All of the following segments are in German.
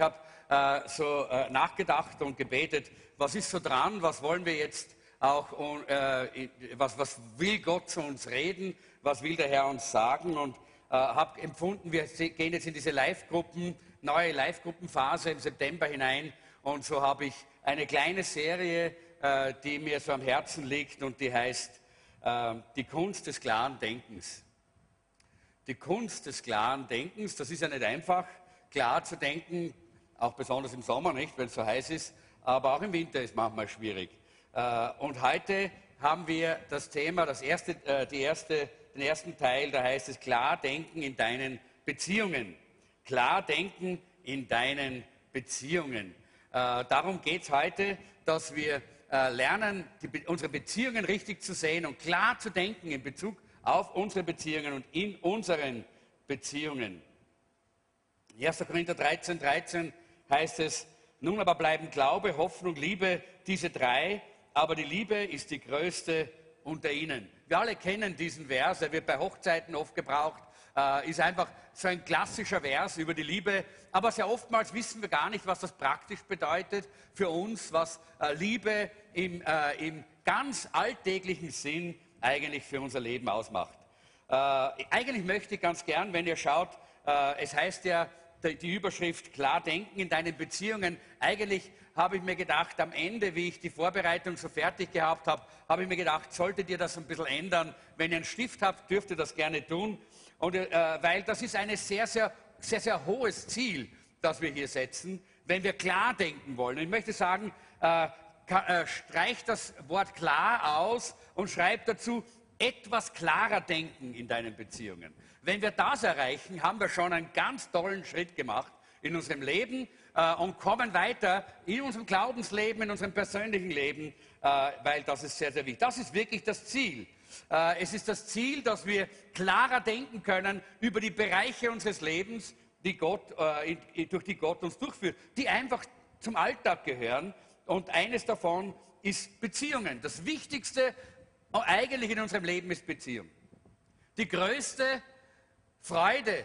Ich habe äh, so äh, nachgedacht und gebetet, was ist so dran, was wollen wir jetzt auch, äh, was, was will Gott zu uns reden, was will der Herr uns sagen? Und äh, habe empfunden, wir gehen jetzt in diese Live-Gruppen, neue Live-Gruppenphase im September hinein. Und so habe ich eine kleine Serie, äh, die mir so am Herzen liegt und die heißt äh, Die Kunst des klaren Denkens. Die Kunst des klaren Denkens, das ist ja nicht einfach, klar zu denken, auch besonders im Sommer nicht, wenn es so heiß ist, aber auch im Winter ist manchmal schwierig. Äh, und heute haben wir das Thema, das erste, äh, die erste, den ersten Teil, da heißt es klar denken in deinen Beziehungen. Klar denken in deinen Beziehungen. Äh, darum geht es heute, dass wir lernen, die, unsere Beziehungen richtig zu sehen und klar zu denken in Bezug auf unsere Beziehungen und in unseren Beziehungen. 1. Korinther 13, 13 heißt es, nun aber bleiben Glaube, Hoffnung, Liebe, diese drei, aber die Liebe ist die größte unter ihnen. Wir alle kennen diesen Vers, er wird bei Hochzeiten oft gebraucht, äh, ist einfach so ein klassischer Vers über die Liebe, aber sehr oftmals wissen wir gar nicht, was das praktisch bedeutet für uns, was äh, Liebe im, äh, im ganz alltäglichen Sinn eigentlich für unser Leben ausmacht. Äh, eigentlich möchte ich ganz gern, wenn ihr schaut, äh, es heißt ja, die Überschrift Klar denken in deinen Beziehungen. Eigentlich habe ich mir gedacht, am Ende, wie ich die Vorbereitung so fertig gehabt habe, habe ich mir gedacht, solltet ihr das ein bisschen ändern. Wenn ihr einen Stift habt, dürft ihr das gerne tun. Und, äh, weil das ist ein sehr, sehr, sehr, sehr hohes Ziel, das wir hier setzen, wenn wir klar denken wollen. Ich möchte sagen, äh, äh, streicht das Wort klar aus und schreibt dazu etwas klarer denken in deinen Beziehungen. Wenn wir das erreichen, haben wir schon einen ganz tollen Schritt gemacht in unserem Leben äh, und kommen weiter in unserem Glaubensleben, in unserem persönlichen Leben, äh, weil das ist sehr, sehr wichtig. Das ist wirklich das Ziel. Äh, es ist das Ziel, dass wir klarer denken können über die Bereiche unseres Lebens, die Gott, äh, durch die Gott uns durchführt, die einfach zum Alltag gehören. Und eines davon ist Beziehungen. Das Wichtigste eigentlich in unserem Leben ist Beziehung. Die größte Freude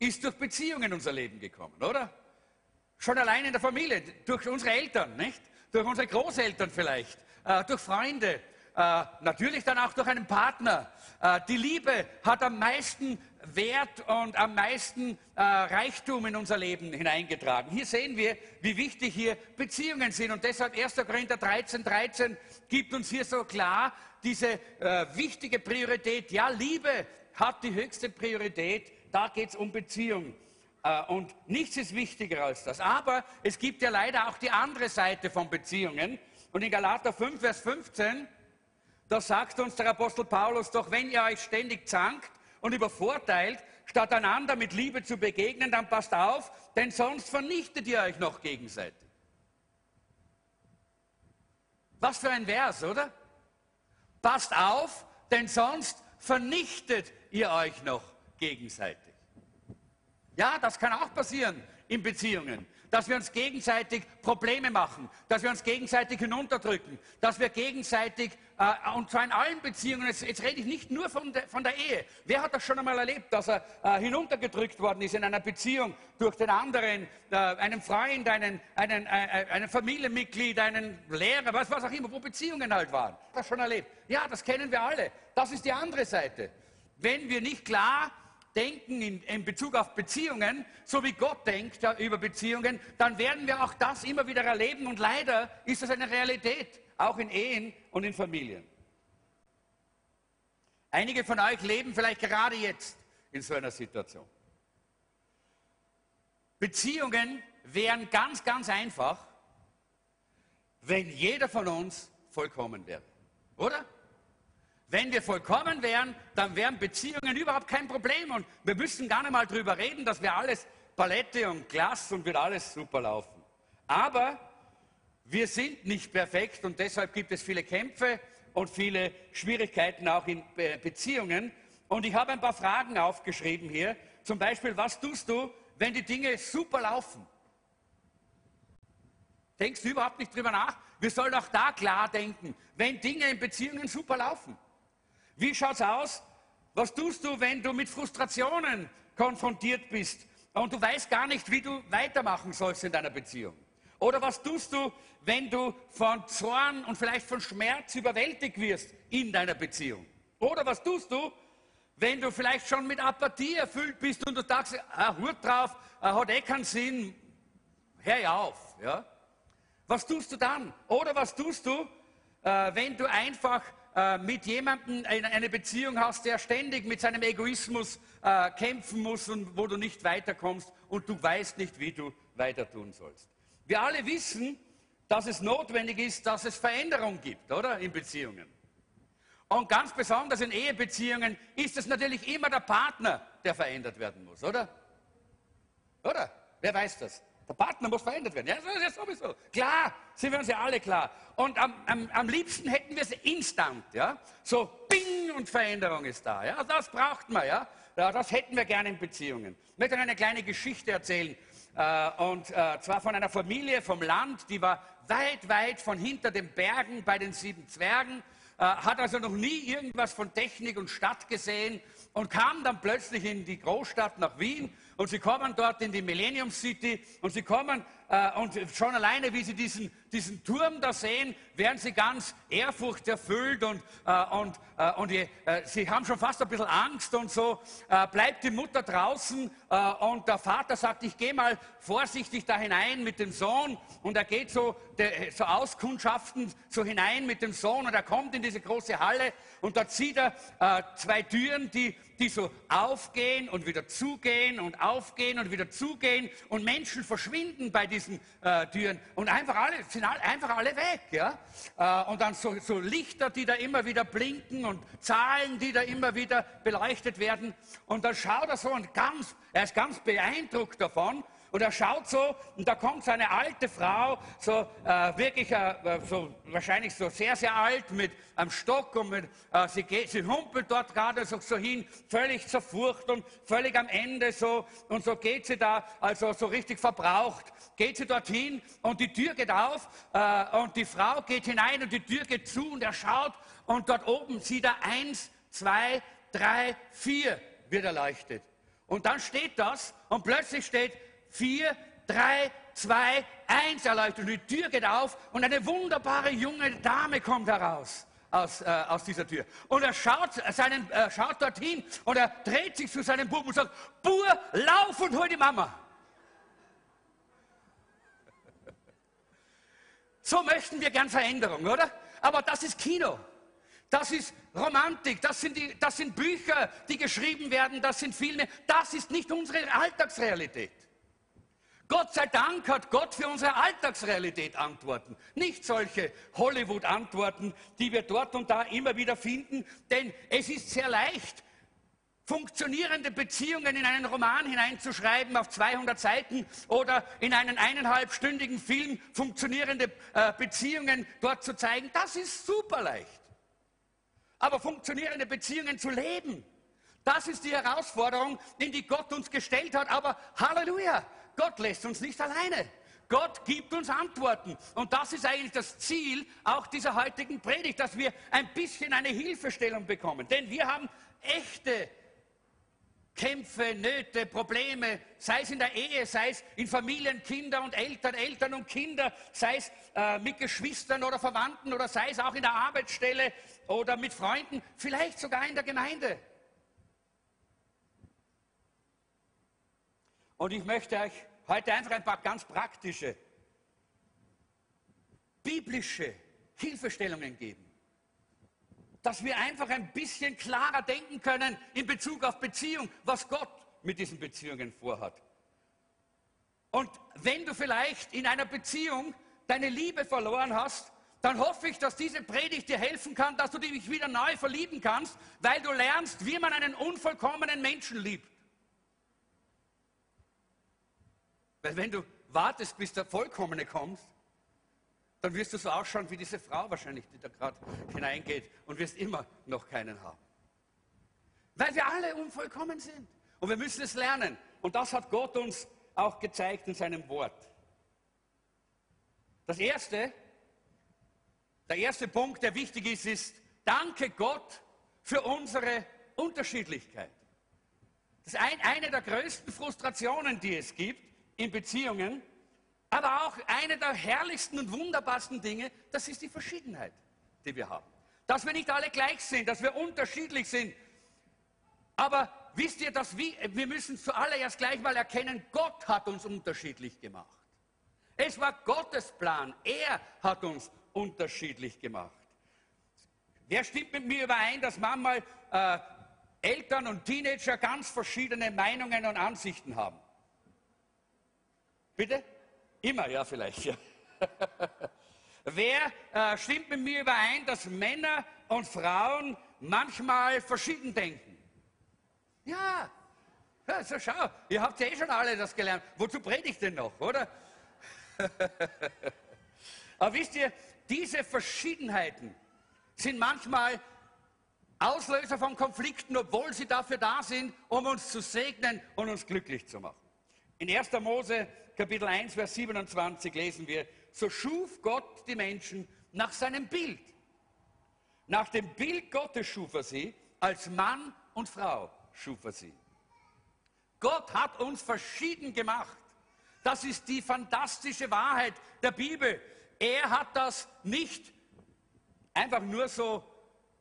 ist durch Beziehungen in unser Leben gekommen, oder? Schon allein in der Familie, durch unsere Eltern, nicht? Durch unsere Großeltern vielleicht, äh, durch Freunde, äh, natürlich dann auch durch einen Partner. Äh, die Liebe hat am meisten Wert und am meisten äh, Reichtum in unser Leben hineingetragen. Hier sehen wir, wie wichtig hier Beziehungen sind. Und deshalb 1. Korinther 13, 13 gibt uns hier so klar diese äh, wichtige Priorität. Ja, Liebe hat die höchste Priorität. Da geht es um Beziehung. Äh, und nichts ist wichtiger als das. Aber es gibt ja leider auch die andere Seite von Beziehungen. Und in Galater 5, Vers 15, da sagt uns der Apostel Paulus, doch wenn ihr euch ständig zankt und übervorteilt, statt einander mit Liebe zu begegnen, dann passt auf, denn sonst vernichtet ihr euch noch gegenseitig. Was für ein Vers, oder? Passt auf, denn sonst vernichtet ihr euch noch gegenseitig. Ja, das kann auch passieren in Beziehungen, dass wir uns gegenseitig Probleme machen, dass wir uns gegenseitig hinunterdrücken, dass wir gegenseitig, äh, und zwar in allen Beziehungen, jetzt, jetzt rede ich nicht nur von, de, von, der Ehe. Wer hat das schon einmal erlebt, dass er äh, hinuntergedrückt worden ist in einer Beziehung durch den anderen, äh, einen Freund, einen, einen, äh, äh einen Familienmitglied, einen Lehrer, was, was auch immer, wo Beziehungen halt waren. Das schon erlebt. Ja, das kennen wir alle. Das ist die andere Seite. Wenn wir nicht klar denken in, in, Bezug auf Beziehungen, so wie Gott denkt über Beziehungen, dann werden wir auch das immer wieder erleben. Und leider ist das eine Realität, auch in Ehen und in Familien. Einige von euch leben vielleicht gerade jetzt in so einer Situation. Beziehungen wären ganz, ganz einfach, wenn jeder von uns vollkommen wäre. Oder? Wenn wir vollkommen wären, dann wären Beziehungen überhaupt kein Problem und wir müssten gar nicht mal drüber reden, dass wir alles Palette und Glas und wird alles super laufen. Aber wir sind nicht perfekt und deshalb gibt es viele Kämpfe und viele Schwierigkeiten auch in Beziehungen. Und ich habe ein paar Fragen aufgeschrieben hier. Zum Beispiel, was tust du, wenn die Dinge super laufen? Denkst du überhaupt nicht drüber nach? Wir sollen auch da klar denken, wenn Dinge in Beziehungen super laufen. Wie schaut's aus? Was tust du, wenn du mit Frustrationen konfrontiert bist und du weißt gar nicht, wie du weitermachen sollst in deiner Beziehung. Oder was tust du, wenn du von Zorn und vielleicht von Schmerz überwältigt wirst in deiner Beziehung? Oder was tust du, wenn du vielleicht schon mit Apathie erfüllt bist und du sagst, ah, Hut drauf, ah, hat eh keinen Sinn, hör auf. Ja? Was tust du dann? Oder was tust du, äh, wenn du einfach äh, mit jemandem eine Beziehung hast, der ständig mit seinem Egoismus äh, kämpfen muss und wo du nicht weiterkommst und du weißt nicht, wie du weiter tun sollst? Wir alle wissen, dass es notwendig ist, dass es Veränderung gibt, oder? In Beziehungen. Und ganz besonders in Ehebeziehungen ist es natürlich immer der Partner, der verändert werden muss, oder? Oder? Wer weiß das? Der Partner muss verändert werden. Ja, das ist ja sowieso. Klar, sind wir uns ja alle klar. Und am, am, am liebsten hätten wir es instant, ja? So, bing, und Veränderung ist da, ja? Das braucht man, ja? ja das hätten wir gerne in Beziehungen. Ich möchte eine kleine Geschichte erzählen. Äh, und äh, zwar von einer Familie vom Land, die war weit, weit von hinter den Bergen bei den sieben Zwergen äh, hat also noch nie irgendwas von Technik und Stadt gesehen und kam dann plötzlich in die Großstadt nach Wien und sie kommen dort in die Millennium City und sie kommen äh, und schon alleine, wie sie diesen, diesen Turm da sehen, werden sie ganz ehrfurchterfüllt und, äh, und, äh, und äh, sie haben schon fast ein bisschen Angst und so. Äh, bleibt die Mutter draußen äh, und der Vater sagt, ich gehe mal vorsichtig da hinein mit dem Sohn und er geht so, der, so auskundschaften so hinein mit dem Sohn und er kommt in diese große Halle und dort sieht er zwei Türen, die die so aufgehen und wieder zugehen und aufgehen und wieder zugehen und Menschen verschwinden bei diesen äh, Türen und einfach alle, sind alle, einfach alle weg. Ja? Äh, und dann so, so Lichter, die da immer wieder blinken und Zahlen, die da immer wieder beleuchtet werden. Und dann schaut er so und ganz, er ist ganz beeindruckt davon und er schaut so und da kommt so eine alte Frau, so äh, wirklich äh, so, wahrscheinlich so sehr, sehr alt mit einem Stock und mit, äh, sie, geht, sie humpelt dort gerade so, so hin, völlig zerfurcht und völlig am Ende so und so geht sie da, also so richtig verbraucht, geht sie dorthin und die Tür geht auf äh, und die Frau geht hinein und die Tür geht zu und er schaut und dort oben sieht er eins, zwei, drei, vier wird erleuchtet. Und dann steht das und plötzlich steht vier, drei, zwei, eins erleuchtet. Und die Tür geht auf und eine wunderbare junge Dame kommt heraus. Aus, äh, aus dieser Tür. Und er schaut, seinen, äh, schaut dorthin und er dreht sich zu seinem Buben und sagt, Bur, lauf und hol die Mama. So möchten wir gern Veränderung, oder? Aber das ist Kino. Das ist Romantik, das sind, die, das sind Bücher, die geschrieben werden, das sind Filme. Das ist nicht unsere Alltagsrealität. Gott sei Dank hat Gott für unsere Alltagsrealität Antworten. Nicht solche Hollywood-Antworten, die wir dort und da immer wieder finden, denn es ist sehr leicht, funktionierende Beziehungen in einen Roman hineinzuschreiben auf 200 Seiten oder in einen eineinhalbstündigen Film funktionierende äh, Beziehungen dort zu zeigen. Das ist super leicht. Aber funktionierende Beziehungen zu leben, das ist die Herausforderung, in die Gott uns gestellt hat. Aber Halleluja, Gott lässt uns nicht alleine. Gott gibt uns Antworten. Und das ist eigentlich das Ziel auch dieser heutigen Predigt, dass wir ein bisschen eine Hilfestellung bekommen. Denn wir haben echte Kämpfe, Nöte, Probleme, sei es in der Ehe, sei es in Familien, Kinder und Eltern, Eltern und Kinder, sei es äh, mit Geschwistern oder Verwandten oder sei es auch in der Arbeitsstelle oder mit Freunden, vielleicht sogar in der Gemeinde. Und ich möchte euch heute einfach ein paar ganz praktische, biblische Hilfestellungen geben. Dass wir einfach ein bisschen klarer denken können in Bezug auf Beziehung, was Gott mit diesen Beziehungen vorhat. Und wenn du vielleicht in einer Beziehung deine Liebe verloren hast, dann hoffe ich, dass diese Predigt dir helfen kann, dass du dich wieder neu verlieben kannst, weil du lernst, wie man einen unvollkommenen Menschen liebt. Weil wenn du wartest, bis der Vollkommene kommt, dann wirst du so ausschauen wie diese Frau wahrscheinlich, die da gerade hineingeht und wirst immer noch keinen haben. Weil wir alle unvollkommen sind. Und wir müssen es lernen. Und das hat Gott uns auch gezeigt in seinem Wort. Das erste, der erste Punkt, der wichtig ist, ist, danke Gott für unsere Unterschiedlichkeit. Das ist ein, eine der größten Frustrationen, die es gibt in Beziehungen, aber auch eine der herrlichsten und wunderbarsten Dinge, das ist die Verschiedenheit, die wir haben. Dass wir nicht alle gleich sind, dass wir unterschiedlich sind. Aber wisst ihr, dass wir, wir müssen zuallererst gleich mal erkennen, Gott hat uns unterschiedlich gemacht. Es war Gottes Plan. Er hat uns unterschiedlich gemacht. Wer stimmt mit mir überein, dass manchmal äh, Eltern und Teenager ganz verschiedene Meinungen und Ansichten haben? Bitte? Immer, ja, vielleicht. Ja. Wer äh, stimmt mit mir überein, dass Männer und Frauen manchmal verschieden denken? Ja. ja so schau, ihr habt ja eh schon alle das gelernt. Wozu predigt denn noch, oder? Aber wisst ihr, diese Verschiedenheiten sind manchmal Auslöser von Konflikten, obwohl sie dafür da sind, um uns zu segnen und uns glücklich zu machen. In 1. Mose Kapitel 1, Vers 27 lesen wir, so schuf Gott die Menschen nach seinem Bild. Nach dem Bild Gottes schuf er sie, als Mann und Frau schuf er sie. Gott hat uns verschieden gemacht. Das ist die fantastische Wahrheit der Bibel. Er hat das nicht einfach nur so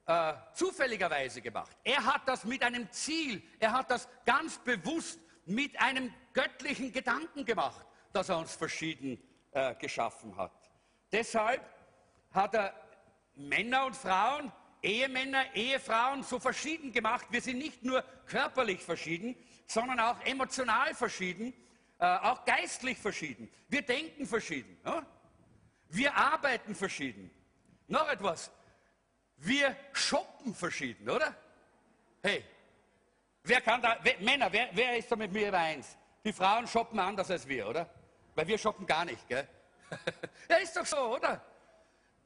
äh, zufälligerweise gemacht. Er hat das mit einem Ziel, er hat das ganz bewusst mit einem göttlichen Gedanken gemacht, dass er uns verschieden äh, geschaffen hat. Deshalb hat er Männer und Frauen, Ehemänner, Ehefrauen so verschieden gemacht. Wir sind nicht nur körperlich verschieden, sondern auch emotional verschieden, äh, auch geistlich verschieden. Wir denken verschieden. Ja? Wir arbeiten verschieden. Noch etwas. Wir shoppen verschieden, oder? Hey, wer kann da, wer, Männer, wer, wer ist da mit mir übereins? Die Frauen shoppen anders als wir, oder? Weil wir shoppen gar nicht, gell? ja, ist doch so, oder?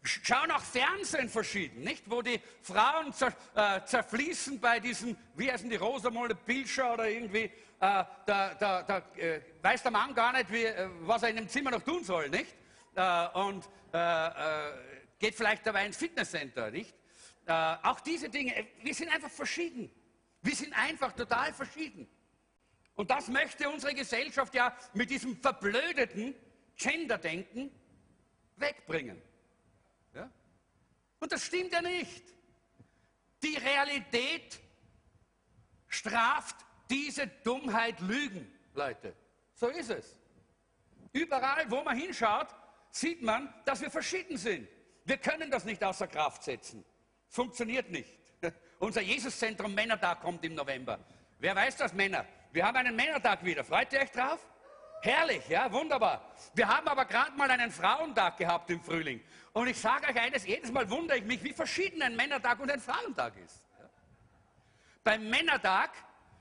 Schau nach Fernsehen verschieden, nicht? Wo die Frauen zer, äh, zerfließen bei diesem, wie heißen die, Rosamunde Pilcher oder irgendwie, äh, da, da, da äh, weiß der Mann gar nicht, wie, äh, was er in dem Zimmer noch tun soll, nicht? Äh, und äh, geht vielleicht dabei ins Fitnesscenter, nicht? auch diese Dinge, wir sind einfach verschieden. Wir sind einfach total verschieden. Und das möchte unsere Gesellschaft ja mit diesem verblödeten Gender-Denken wegbringen. Ja? Und das stimmt ja nicht. Die Realität straft diese Dummheit Lügen, Leute. So ist es. Überall, wo man hinschaut, sieht man, dass wir verschieden sind. Wir können das nicht außer Kraft setzen. Funktioniert nicht. Unser Jesuszentrum Männertag kommt im November. Wer weiß das, Männer? Wir haben einen Männertag wieder. Freut ihr euch drauf? Herrlich, ja, wunderbar. Wir haben aber gerade mal einen Frauentag gehabt im Frühling. Und ich sage euch eines, jedes Mal wundere ich mich, wie verschieden ein Männertag und ein Frauentag ist. Beim Männertag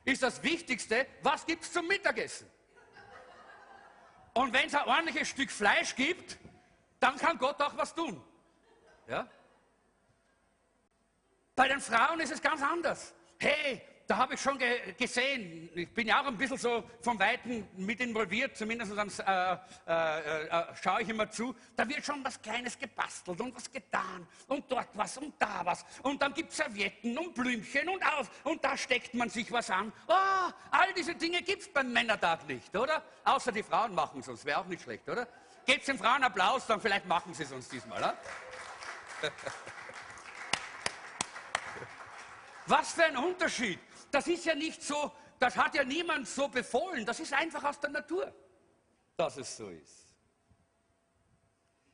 ist das Wichtigste, was gibt es zum Mittagessen? Und wenn es ein ordentliches Stück Fleisch gibt, dann kann Gott auch was tun. Ja? Bei den Frauen ist es ganz anders. Hey, da habe ich schon ge gesehen, ich bin ja auch ein bisschen so vom Weiten mit involviert, zumindest äh, äh, äh, schaue ich immer zu, da wird schon was Kleines gebastelt und was getan und dort was und da was und dann gibt es Servietten und Blümchen und auf und da steckt man sich was an. Oh, all diese Dinge gibt es beim Männertag nicht, oder? Außer die Frauen machen es uns, wäre auch nicht schlecht, oder? Gebt den Frauen Applaus, dann vielleicht machen sie es uns diesmal. Oder? Was für ein Unterschied das ist ja nicht so, das hat ja niemand so befohlen. Das ist einfach aus der Natur, dass es so ist.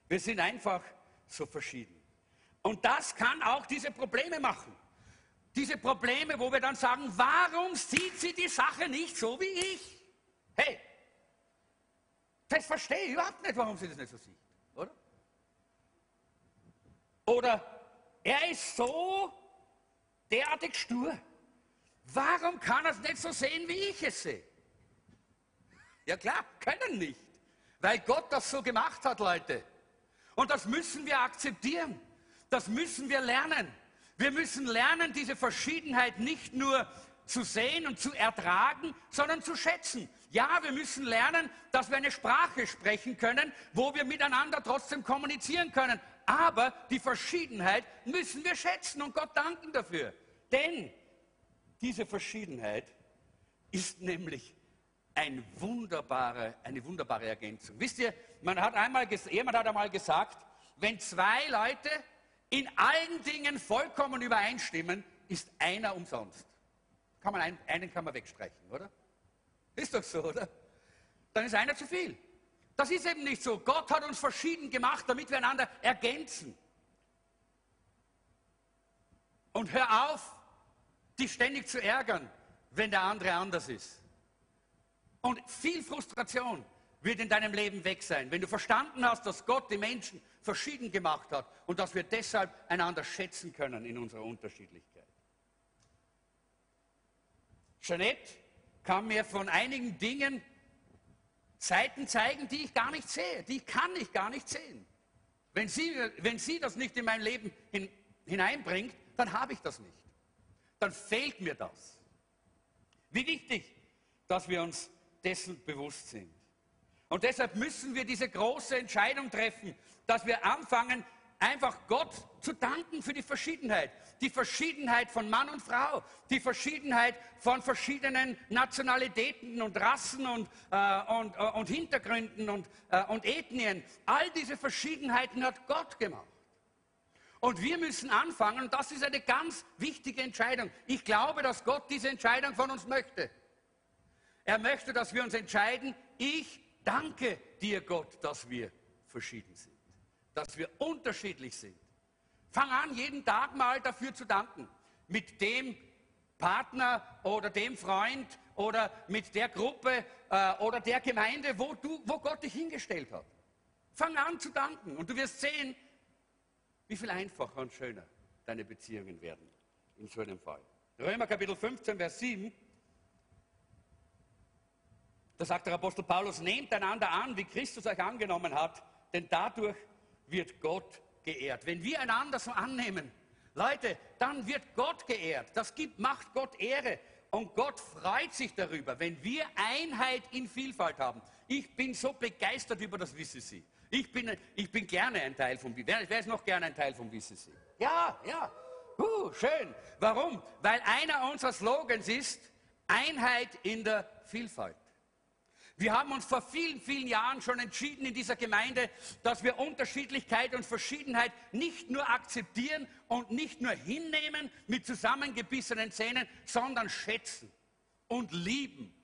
Wir sind einfach so verschieden. Und das kann auch diese Probleme machen. Diese Probleme, wo wir dann sagen, warum sieht sie die Sache nicht so wie ich? Hey, das verstehe ich überhaupt nicht, warum sie das nicht so sieht, oder? Oder er ist so derartig stur. Warum kann er es nicht so sehen, wie ich es sehe? Ja klar, können nicht. Weil Gott das so gemacht hat, Leute. Und das müssen wir akzeptieren. Das müssen wir lernen. Wir müssen lernen, diese Verschiedenheit nicht nur zu sehen und zu ertragen, sondern zu schätzen. Ja, wir müssen lernen, dass wir eine Sprache sprechen können, wo wir miteinander trotzdem kommunizieren können. Aber die Verschiedenheit müssen wir schätzen und Gott danken dafür. Denn diese Verschiedenheit ist nämlich ein wunderbare, eine wunderbare Ergänzung. Wisst ihr, man hat einmal, jemand hat einmal gesagt, wenn zwei Leute in allen Dingen vollkommen übereinstimmen, ist einer umsonst. Kann man einen, einen kann man wegstreichen, oder? Ist doch so, oder? Dann ist einer zu viel. Das ist eben nicht so. Gott hat uns verschieden gemacht, damit wir einander ergänzen. Und hör auf, dich ständig zu ärgern, wenn der andere anders ist. Und viel Frustration wird in deinem Leben weg sein, wenn du verstanden hast, dass Gott die Menschen verschieden gemacht hat und dass wir deshalb einander schätzen können in unserer Unterschiedlichkeit. Jeanette kann mir von einigen Dingen Seiten zeigen, die ich gar nicht sehe, die kann ich gar nicht sehen. Wenn sie, wenn sie das nicht in mein Leben hin, hineinbringt, dann habe ich das nicht. Dann fehlt mir das. Wie wichtig, dass wir uns dessen bewusst sind. Und deshalb müssen wir diese große Entscheidung treffen, dass wir anfangen, einfach Gott zu danken für die Verschiedenheit. Die Verschiedenheit von Mann und Frau, die Verschiedenheit von verschiedenen Nationalitäten und Rassen und, äh, und, äh, und Hintergründen und, äh, und Ethnien. All diese Verschiedenheiten hat Gott gemacht. Und wir müssen anfangen, und das ist eine ganz wichtige Entscheidung. Ich glaube, dass Gott diese Entscheidung von uns möchte. Er möchte, dass wir uns entscheiden, ich danke dir, Gott, dass wir verschieden sind, dass wir unterschiedlich sind. Fang an, jeden Tag mal dafür zu danken. Mit dem Partner oder dem Freund oder mit der Gruppe äh, oder der Gemeinde, wo, du, wo Gott dich hingestellt hat. Fang an zu danken und du wirst sehen, wie viel einfacher und schöner deine Beziehungen werden in so einem Fall. Römer Kapitel 15, Vers 7. Da sagt der Apostel Paulus, nehmt einander an, wie Christus euch angenommen hat, denn dadurch wird Gott geehrt. Wenn wir einander so annehmen, Leute, dann wird Gott geehrt. Das gibt, macht Gott Ehre. Und Gott freut sich darüber, wenn wir Einheit in Vielfalt haben. Ich bin so begeistert über das WCC. Ich bin, ich bin gerne ein Teil vom WCC. Wer, wer ist noch gerne ein Teil vom WCC? Ja, ja. Uh, schön. Warum? Weil einer unserer Slogans ist Einheit in der Vielfalt. Wir haben uns vor vielen, vielen Jahren schon entschieden in dieser Gemeinde, dass wir Unterschiedlichkeit und Verschiedenheit nicht nur akzeptieren und nicht nur hinnehmen mit zusammengebissenen Zähnen, sondern schätzen und lieben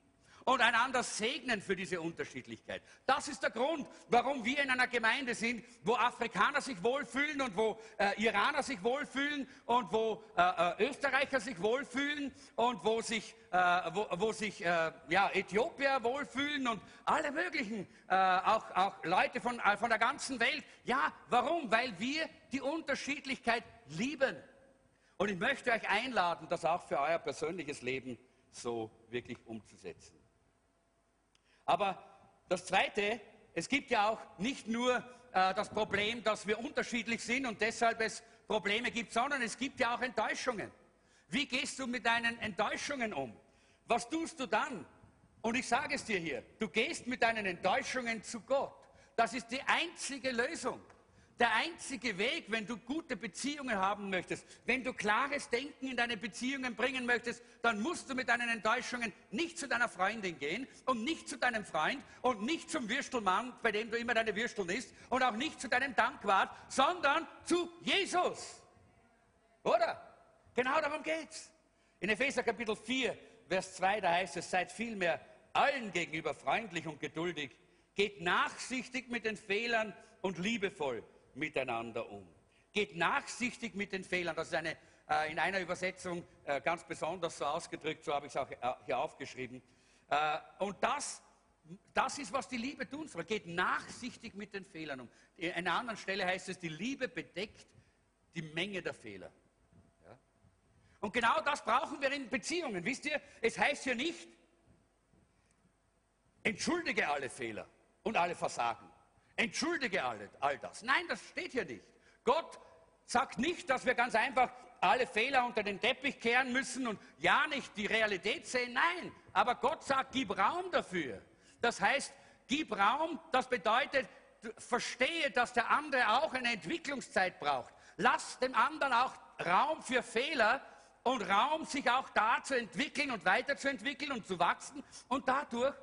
und einander segnen für diese Unterschiedlichkeit. Das ist der Grund, warum wir in einer Gemeinde sind, wo Afrikaner sich wohlfühlen und wo äh, Iraner sich wohlfühlen und wo äh, äh, Österreicher sich wohlfühlen und wo sich, äh, wo, wo, sich äh, ja, Äthiopier wohlfühlen und alle möglichen, äh, auch, auch Leute von, von der ganzen Welt. Ja, warum? Weil wir die Unterschiedlichkeit lieben. Und ich möchte euch einladen, das auch für euer persönliches Leben so wirklich umzusetzen. Aber das Zweite, es gibt ja auch nicht nur äh, das Problem, dass wir unterschiedlich sind und deshalb es Probleme gibt, sondern es gibt ja auch Enttäuschungen. Wie gehst du mit deinen Enttäuschungen um? Was tust du dann? Und ich sage es dir hier, du gehst mit deinen Enttäuschungen zu Gott. Das ist die einzige Lösung. Der einzige Weg, wenn du gute Beziehungen haben möchtest, wenn du klares Denken in deine Beziehungen bringen möchtest, dann musst du mit deinen Enttäuschungen nicht zu deiner Freundin gehen und nicht zu deinem Freund und nicht zum Würstelmann, bei dem du immer deine Würsteln isst und auch nicht zu deinem Dankwart, sondern zu Jesus. Oder? Genau darum geht's. In Epheser Kapitel 4, Vers 2, da heißt es, seid vielmehr allen gegenüber freundlich und geduldig, geht nachsichtig mit den Fehlern und liebevoll miteinander um. Geht nachsichtig mit den Fehlern. Das ist eine, äh, in einer Übersetzung äh, ganz besonders so ausgedrückt, so habe ich es auch äh, hier aufgeschrieben. Äh, und das, das ist, was die Liebe tun soll. Geht nachsichtig mit den Fehlern um. An einer anderen Stelle heißt es, die Liebe bedeckt die Menge der Fehler. Ja? Und genau das brauchen wir in Beziehungen. Wisst ihr, es heißt hier nicht, entschuldige alle Fehler und alle Versagen. Entschuldige all, das. Nein, das steht hier nicht. Gott sagt nicht, dass wir ganz einfach alle Fehler unter den Teppich kehren müssen und ja nicht die Realität sehen. Nein, aber Gott sagt, gib Raum dafür. Das heißt, gib Raum, das bedeutet, verstehe, dass der andere auch eine Entwicklungszeit braucht. Lass dem anderen auch Raum für Fehler, und Raum, sich auch da zu entwickeln und weiterzuentwickeln und zu wachsen und dadurch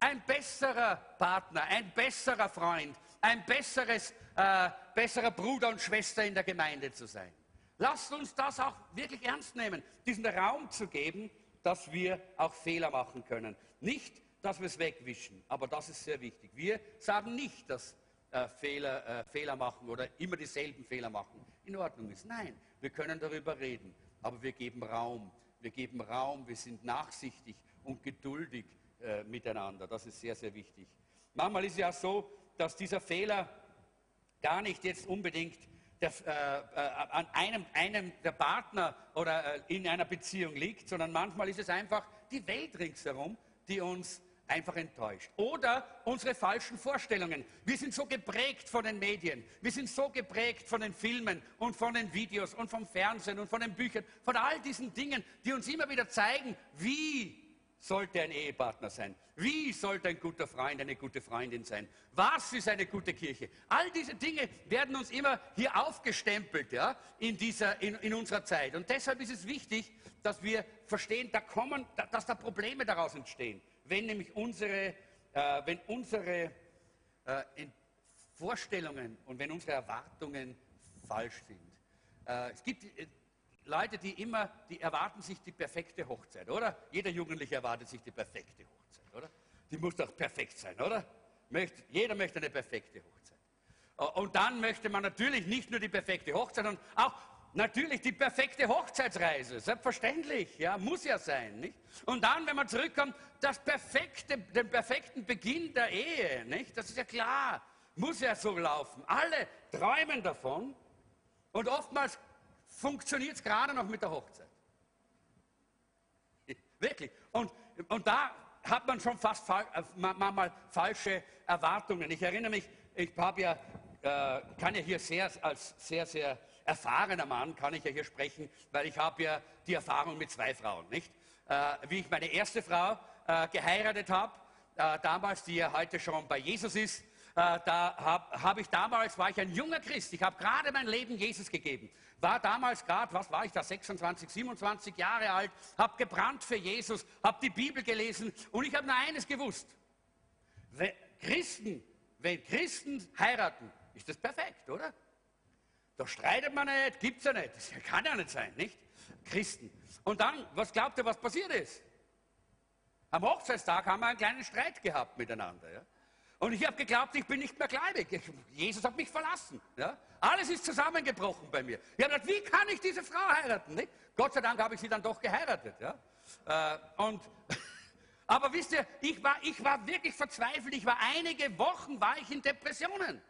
ein besserer Partner, ein besserer Freund, ein besseres, äh, besserer Bruder und Schwester in der Gemeinde zu sein. Lasst uns das auch wirklich ernst nehmen, diesen Raum zu geben, dass wir auch Fehler machen können. Nicht, dass wir es wegwischen, aber das ist sehr wichtig. Wir sagen nicht, dass äh, Fehler, äh, Fehler machen oder immer dieselben Fehler machen in Ordnung ist. Nein, wir können darüber reden, aber wir geben Raum. Wir geben Raum, wir sind nachsichtig und geduldig äh, miteinander. Das ist sehr, sehr wichtig. Manchmal ist es ja so, dass dieser Fehler gar nicht jetzt unbedingt der, äh, äh, an einem, einem der Partner oder äh, in einer Beziehung liegt, sondern manchmal ist es einfach die Welt ringsherum, die uns einfach enttäuscht. Oder unsere falschen Vorstellungen. Wir sind so geprägt von den Medien, wir sind so geprägt von den Filmen und von den Videos und vom Fernsehen und von den Büchern, von all diesen Dingen, die uns immer wieder zeigen, wie sollte ein Ehepartner sein? Wie sollte ein guter Freund, eine gute Freundin sein? Was ist eine gute Kirche? All diese Dinge werden uns immer hier aufgestempelt ja, in, dieser, in, in unserer Zeit. Und deshalb ist es wichtig, dass wir verstehen, da kommen, dass da Probleme daraus entstehen wenn nämlich unsere, äh, wenn unsere äh, Vorstellungen und wenn unsere Erwartungen falsch sind. Äh, es gibt äh, Leute, die immer, die erwarten sich die perfekte Hochzeit, oder? Jeder Jugendliche erwartet sich die perfekte Hochzeit, oder? Die muss doch perfekt sein, oder? Möchte, jeder möchte eine perfekte Hochzeit. Und dann möchte man natürlich nicht nur die perfekte Hochzeit, sondern auch Natürlich die perfekte Hochzeitsreise, selbstverständlich, ja, muss ja sein, nicht? Und dann, wenn man zurückkommt, das perfekte, den perfekten Beginn der Ehe, nicht? Das ist ja klar, muss ja so laufen. Alle träumen davon und oftmals funktioniert es gerade noch mit der Hochzeit. Wirklich. Und, und da hat man schon fast äh, manchmal falsche Erwartungen. Ich erinnere mich, ich habe ja, äh, kann ja hier sehr, als sehr, sehr erfahrener Mann kann ich ja hier sprechen, weil ich habe ja die Erfahrung mit zwei Frauen, nicht? Äh, wie ich meine erste Frau äh, geheiratet habe, äh, damals, die ja heute schon bei Jesus ist, da habe hab ich damals, war ich ein junger Christ, ich habe gerade mein Leben Jesus gegeben, war damals gerade, was war ich da, 26, 27 Jahre alt, habe gebrannt für Jesus, habe die Bibel gelesen und ich habe nur eines gewusst. Wenn Christen, wenn Christen heiraten, ist das perfekt, oder? Da streitet man nicht, gibt es ja nicht. Das kann ja nicht sein, nicht? Christen. Und dann, was glaubt ihr, was passiert ist? Am Hochzeitstag haben wir einen kleinen Streit gehabt miteinander. Ja? Und ich habe geglaubt, ich bin nicht mehr gläubig. Jesus hat mich verlassen. Ja? Alles ist zusammengebrochen bei mir. Ich habe gedacht, wie kann ich diese Frau heiraten? Nicht? Gott sei Dank habe ich sie dann doch geheiratet. Ja? Äh, und, aber wisst ihr, ich war, ich war wirklich verzweifelt. Ich war einige Wochen war ich in Depressionen.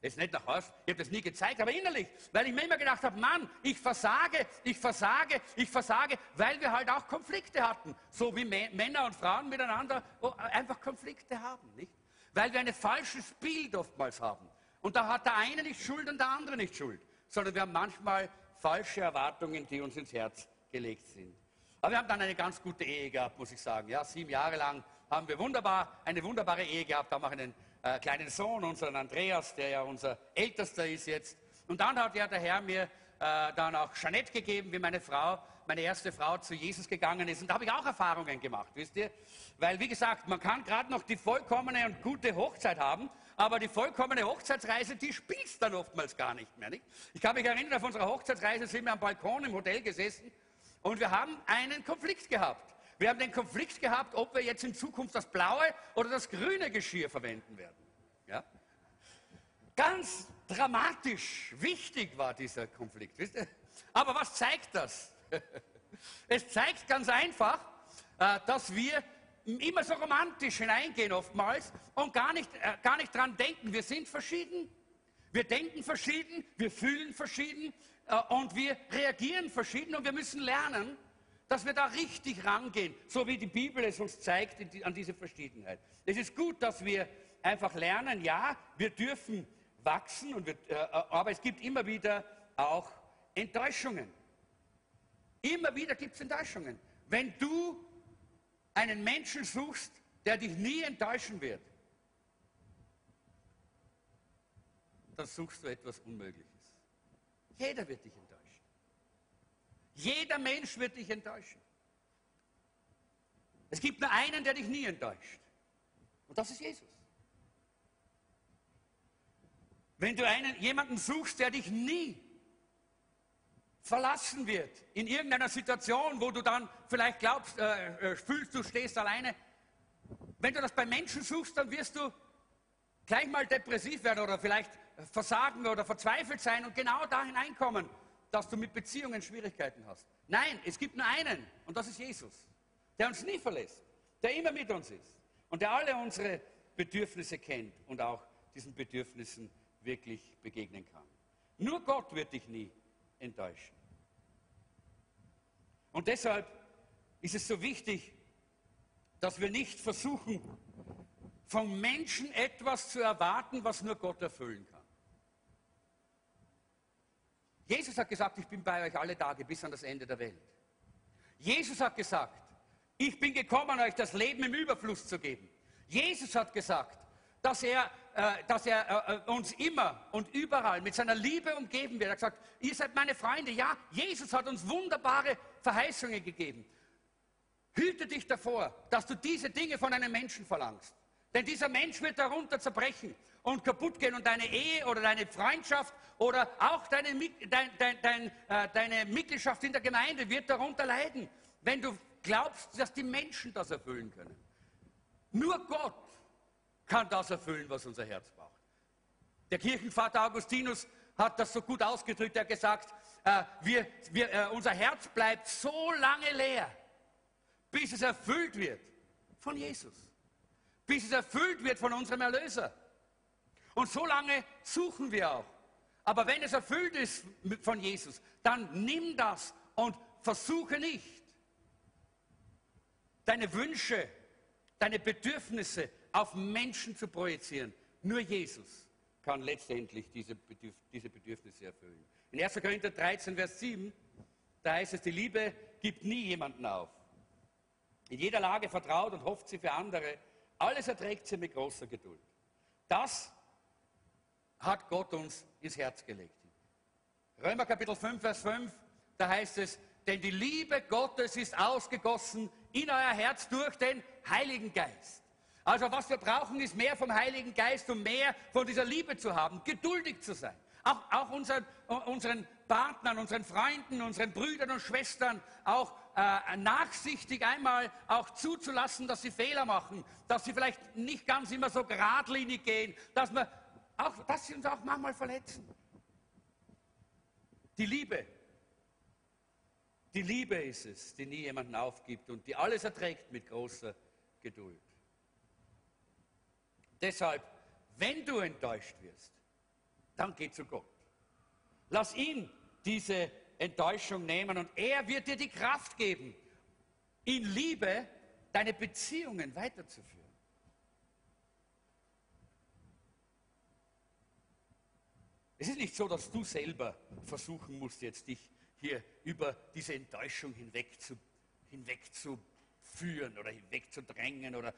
Jetzt nicht nach Hause, ich habe das nie gezeigt, aber innerlich, weil ich mir immer gedacht habe, Mann, ich versage, ich versage, ich versage, weil wir halt auch Konflikte hatten, so wie Männer und Frauen miteinander einfach Konflikte haben, nicht? Weil wir ein falsches Bild oftmals haben. Und da hat der eine nicht Schuld und der andere nicht Schuld, sondern wir haben manchmal falsche Erwartungen, die uns ins Herz gelegt sind. Aber wir haben dann eine ganz gute Ehe gehabt, muss ich sagen. Ja, sieben Jahre lang haben wir wunderbar, eine wunderbare Ehe gehabt, haben auch einen äh, kleinen Sohn, unseren Andreas, der ja unser Ältester ist jetzt. Und dann hat ja der Herr mir äh, dann auch Jeanette gegeben, wie meine Frau, meine erste Frau zu Jesus gegangen ist. Und da habe ich auch Erfahrungen gemacht, wisst ihr? Weil, wie gesagt, man kann gerade noch die vollkommene und gute Hochzeit haben, aber die vollkommene Hochzeitsreise, die spielt dann oftmals gar nicht mehr. Nicht? Ich kann mich erinnern, auf unserer Hochzeitsreise sind wir am Balkon im Hotel gesessen und wir haben einen Konflikt gehabt. Wir haben den Konflikt gehabt, ob wir jetzt in Zukunft das blaue oder das grüne Geschirr verwenden werden. Ja? Ganz dramatisch, wichtig war dieser Konflikt. Wisst ihr? Aber was zeigt das? Es zeigt ganz einfach, äh, dass wir immer so romantisch hineingehen oftmals und gar nicht, äh, gar nicht dran denken. Wir sind verschieden. Wir denken verschieden, wir fühlen verschieden äh, und wir reagieren verschieden und wir müssen lernen, dass wir da richtig rangehen, so wie die Bibel es uns zeigt an diese Verschiedenheit. Es ist gut, dass wir einfach lernen, ja, wir dürfen wachsen, und wir, aber es gibt immer wieder auch Enttäuschungen. Immer wieder gibt es Enttäuschungen. Wenn du einen Menschen suchst, der dich nie enttäuschen wird, dann suchst du etwas Unmögliches. Jeder wird dich enttäuschen. Jeder Mensch wird dich enttäuschen. Es gibt nur einen, der dich nie enttäuscht. Und das ist Jesus. Wenn du einen, jemanden suchst, der dich nie verlassen wird, in irgendeiner Situation, wo du dann vielleicht glaubst, äh, äh, fühlst, du stehst alleine, wenn du das bei Menschen suchst, dann wirst du gleich mal depressiv werden oder vielleicht versagen oder verzweifelt sein und genau da hineinkommen, dass du mit Beziehungen Schwierigkeiten hast. Nein, es gibt nur einen und das ist Jesus, der uns nie verlässt, der immer mit uns ist und der alle unsere Bedürfnisse kennt und auch diesen Bedürfnissen wirklich begegnen kann. Nur Gott wird dich nie enttäuschen. Und deshalb ist es so wichtig, dass wir nicht versuchen, vom Menschen etwas zu erwarten, was nur Gott erfüllen kann. Jesus hat gesagt, ich bin bei euch alle Tage bis an das Ende der Welt. Jesus hat gesagt, ich bin gekommen, euch das Leben im Überfluss zu geben. Jesus hat gesagt, dass er, äh, dass er äh, äh uns immer und überall mit seiner Liebe umgeben wird. Er hat gesagt, ihr seid meine Freunde. Ja, Jesus hat uns wunderbare Verheißungen gegeben. Hüte dich davor, dass du diese Dinge von einem Menschen verlangst. Denn dieser Mensch wird darunter zerbrechen und kaputt gehen und deine Ehe oder deine Freundschaft oder auch deine, dein, dein, dein, äh, deine Mitgliedschaft in der Gemeinde wird darunter leiden, wenn du glaubst, dass die Menschen das erfüllen können. Nur Gott kann das erfüllen, was unser Herz braucht. Der Kirchenvater Augustinus hat das so gut ausgedrückt. Er hat gesagt, äh, wir, wir, äh, unser Herz bleibt so lange leer, bis es erfüllt wird von Jesus, bis es erfüllt wird von unserem Erlöser. Und so lange suchen wir auch. Aber wenn es erfüllt ist von Jesus, dann nimm das und versuche nicht, deine Wünsche, deine Bedürfnisse auf Menschen zu projizieren. Nur Jesus kann letztendlich diese, Bedürf diese Bedürfnisse erfüllen. In 1. Korinther 13, Vers 7, da heißt es, die Liebe gibt nie jemanden auf. In jeder Lage vertraut und hofft sie für andere. Alles erträgt sie mit großer Geduld. Das hat Gott uns ins Herz gelegt. Römer Kapitel 5, Vers 5, da heißt es, denn die Liebe Gottes ist ausgegossen in euer Herz durch den Heiligen Geist. Also was wir brauchen, ist mehr vom Heiligen Geist, um mehr von dieser Liebe zu haben, geduldig zu sein. Auch, auch unseren, unseren Partnern, unseren Freunden, unseren Brüdern und Schwestern auch äh, nachsichtig einmal auch zuzulassen, dass sie Fehler machen, dass sie vielleicht nicht ganz immer so geradlinig gehen, dass, wir auch, dass sie uns auch manchmal verletzen. Die Liebe, die Liebe ist es, die nie jemanden aufgibt und die alles erträgt mit großer Geduld. Deshalb, wenn du enttäuscht wirst, dann geh zu Gott. Lass ihn diese Enttäuschung nehmen und er wird dir die Kraft geben, in Liebe deine Beziehungen weiterzuführen. Es ist nicht so, dass du selber versuchen musst, jetzt dich hier über diese Enttäuschung hinweg zu, hinwegzuführen oder hinwegzudrängen oder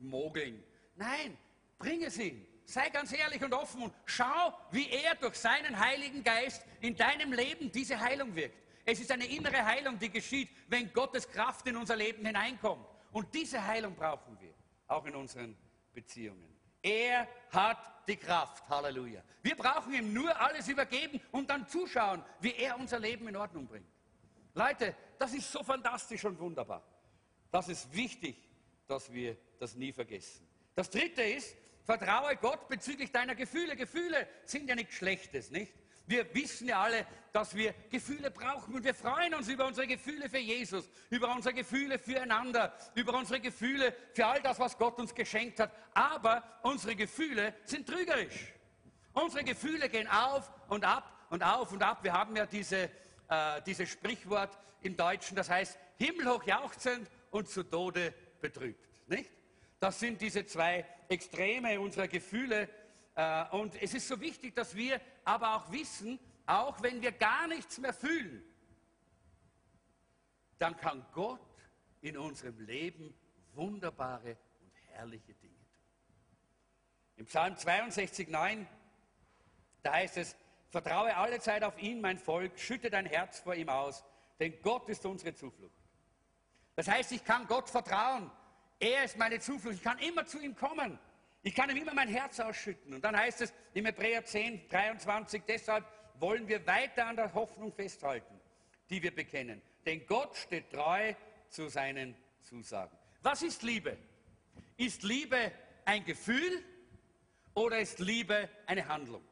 hinwegzumogeln. Nein, bring es ihm. Sei ganz ehrlich und offen und schau, wie er durch seinen Heiligen Geist in deinem Leben diese Heilung wirkt. Es ist eine innere Heilung, die geschieht, wenn Gottes Kraft in unser Leben hineinkommt. Und diese Heilung brauchen wir, auch in unseren Beziehungen. Er hat die Kraft. Halleluja. Wir brauchen ihm nur alles übergeben und dann zuschauen, wie er unser Leben in Ordnung bringt. Leute, das ist so fantastisch und wunderbar. Das ist wichtig, dass wir das nie vergessen. Das dritte ist, vertraue Gott bezüglich deiner Gefühle. Gefühle sind ja nichts Schlechtes, nicht? Wir wissen ja alle, dass wir Gefühle brauchen und wir freuen uns über unsere Gefühle für Jesus, über unsere Gefühle füreinander, über unsere Gefühle für all das, was Gott uns geschenkt hat. Aber unsere Gefühle sind trügerisch. Unsere Gefühle gehen auf und ab und auf und ab. Wir haben ja diese, äh, dieses Sprichwort im Deutschen, das heißt himmelhoch jauchzend und zu Tode betrübt. Nicht? Das sind diese zwei Extreme unserer Gefühle, äh, und es ist so wichtig, dass wir aber auch wissen, auch wenn wir gar nichts mehr fühlen, dann kann Gott in unserem Leben wunderbare und herrliche Dinge tun. Im Psalm 62, 9, da heißt es, Vertraue alle Zeit auf ihn, mein Volk, schütte dein Herz vor ihm aus, denn Gott ist unsere Zuflucht. Das heißt, ich kann Gott vertrauen. Er ist meine Zuflucht. Ich kann immer zu ihm kommen. Ich kann ihm immer mein Herz ausschütten. Und dann heißt es im Hebräer 10, 23, deshalb wollen wir weiter an der Hoffnung festhalten, die wir bekennen. Denn Gott steht treu zu seinen Zusagen. Was ist Liebe? Ist Liebe ein Gefühl oder ist Liebe eine Handlung?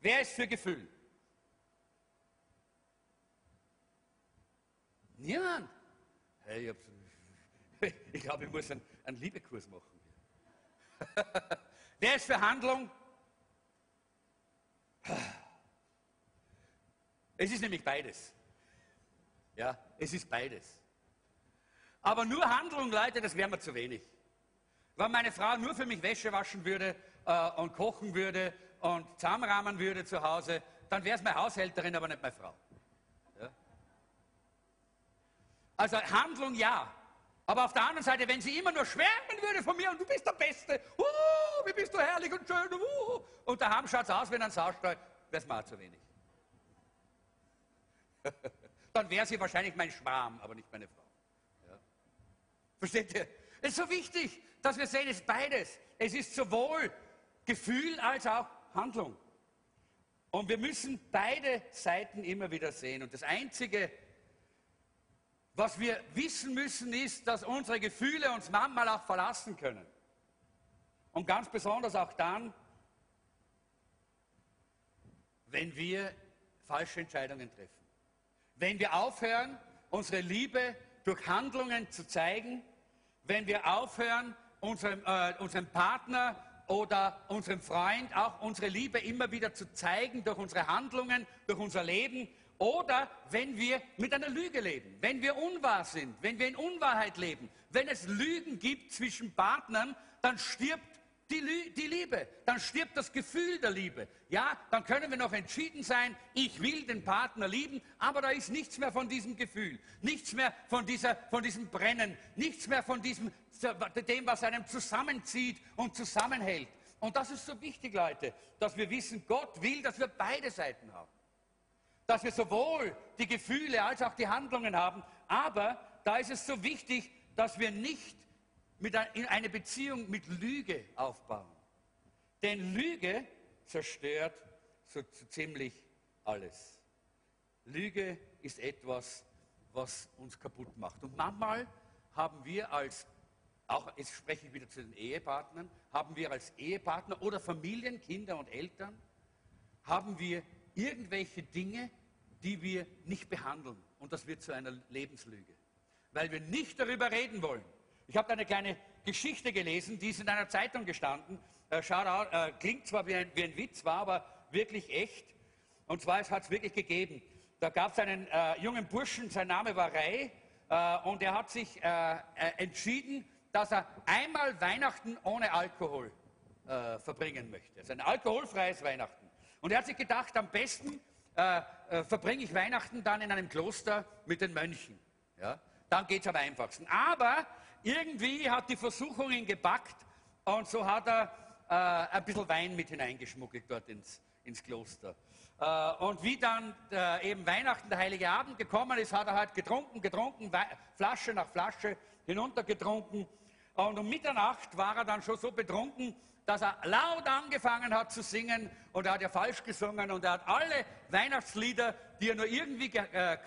Wer ist für Gefühl? Niemand. Hey, ich, ich glaube, ich muss einen, einen Liebekurs machen. Wer ist für Handlung? Es ist nämlich beides. Ja, es ist beides. Aber nur Handlung, Leute, das wäre mir zu wenig. Wenn meine Frau nur für mich Wäsche waschen würde äh, und kochen würde und zusammenrahmen würde zu Hause, dann wäre es meine Haushälterin, aber nicht meine Frau. Ja? Also Handlung ja. Aber auf der anderen Seite, wenn sie immer nur schwärmen würde von mir und du bist der Beste, uh, wie bist du herrlich und schön, uh, und daheim schaut es aus wie ein Saustall, wäre es mir auch zu wenig. dann wäre sie wahrscheinlich mein Schwarm, aber nicht meine Frau. Ja. Versteht ihr? Es ist so wichtig, dass wir sehen, es ist beides. Es ist sowohl Gefühl als auch Handlung. Und wir müssen beide Seiten immer wieder sehen. Und das Einzige, was wir wissen müssen, ist, dass unsere Gefühle uns manchmal auch verlassen können. Und ganz besonders auch dann, wenn wir falsche Entscheidungen treffen. Wenn wir aufhören, unsere Liebe durch Handlungen zu zeigen, wenn wir aufhören, unserem, äh, unserem Partner oder unserem Freund auch unsere Liebe immer wieder zu zeigen durch unsere Handlungen, durch unser Leben oder wenn wir mit einer Lüge leben, wenn wir unwahr sind, wenn wir in Unwahrheit leben, wenn es Lügen gibt zwischen Partnern, dann stirbt die, die, Liebe, dann stirbt das Gefühl der Liebe. Ja, dann können wir noch entschieden sein, ich will den Partner lieben, aber da ist nichts mehr von diesem Gefühl, nichts mehr von, dieser, von diesem Brennen, nichts mehr von diesem, dem, was einem zusammenzieht und zusammenhält. Und das ist so wichtig, Leute, dass wir wissen, Gott will, dass wir beide Seiten haben. Dass wir sowohl die Gefühle als auch die Handlungen haben, aber da ist es so wichtig, dass wir nicht mit eine Beziehung mit Lüge aufbauen. Denn Lüge zerstört so, ziemlich alles. Lüge ist etwas, was uns kaputt macht. Und manchmal haben wir als, auch jetzt spreche ich wieder zu den Ehepartnern, haben wir als Ehepartner oder Familien, Kinder und Eltern, haben wir irgendwelche Dinge, die wir nicht behandeln. Und das wird zu einer Lebenslüge. Weil wir nicht darüber reden wollen. Ich habe eine kleine Geschichte gelesen, die ist in einer Zeitung gestanden. Äh, äh, klingt zwar wie ein, wie ein, Witz, war aber wirklich echt. Und zwar, es hat es wirklich gegeben. Da gab es einen äh, jungen Burschen, sein Name war Ray, äh, und er hat sich äh, äh, entschieden, dass er einmal Weihnachten ohne Alkohol verbringen möchte. Also ein alkoholfreies Weihnachten. Und er hat sich gedacht, am besten verbringe ich Weihnachten dann in einem Kloster mit den Mönchen. Ja? Dann geht es am einfachsten. Aber irgendwie hat die Versuchung ihn gepackt und so hat er äh, ein bisschen Wein mit hineingeschmuggelt dort ins, ins Kloster. Äh, und wie dann äh, eben Weihnachten, der Heilige Abend gekommen ist, hat er halt getrunken, getrunken, We Flasche nach Flasche hinuntergetrunken. Und um Mitternacht war er dann schon so betrunken, dass er laut angefangen hat zu singen und er hat ja falsch gesungen und er hat alle Weihnachtslieder, die er nur irgendwie ge äh,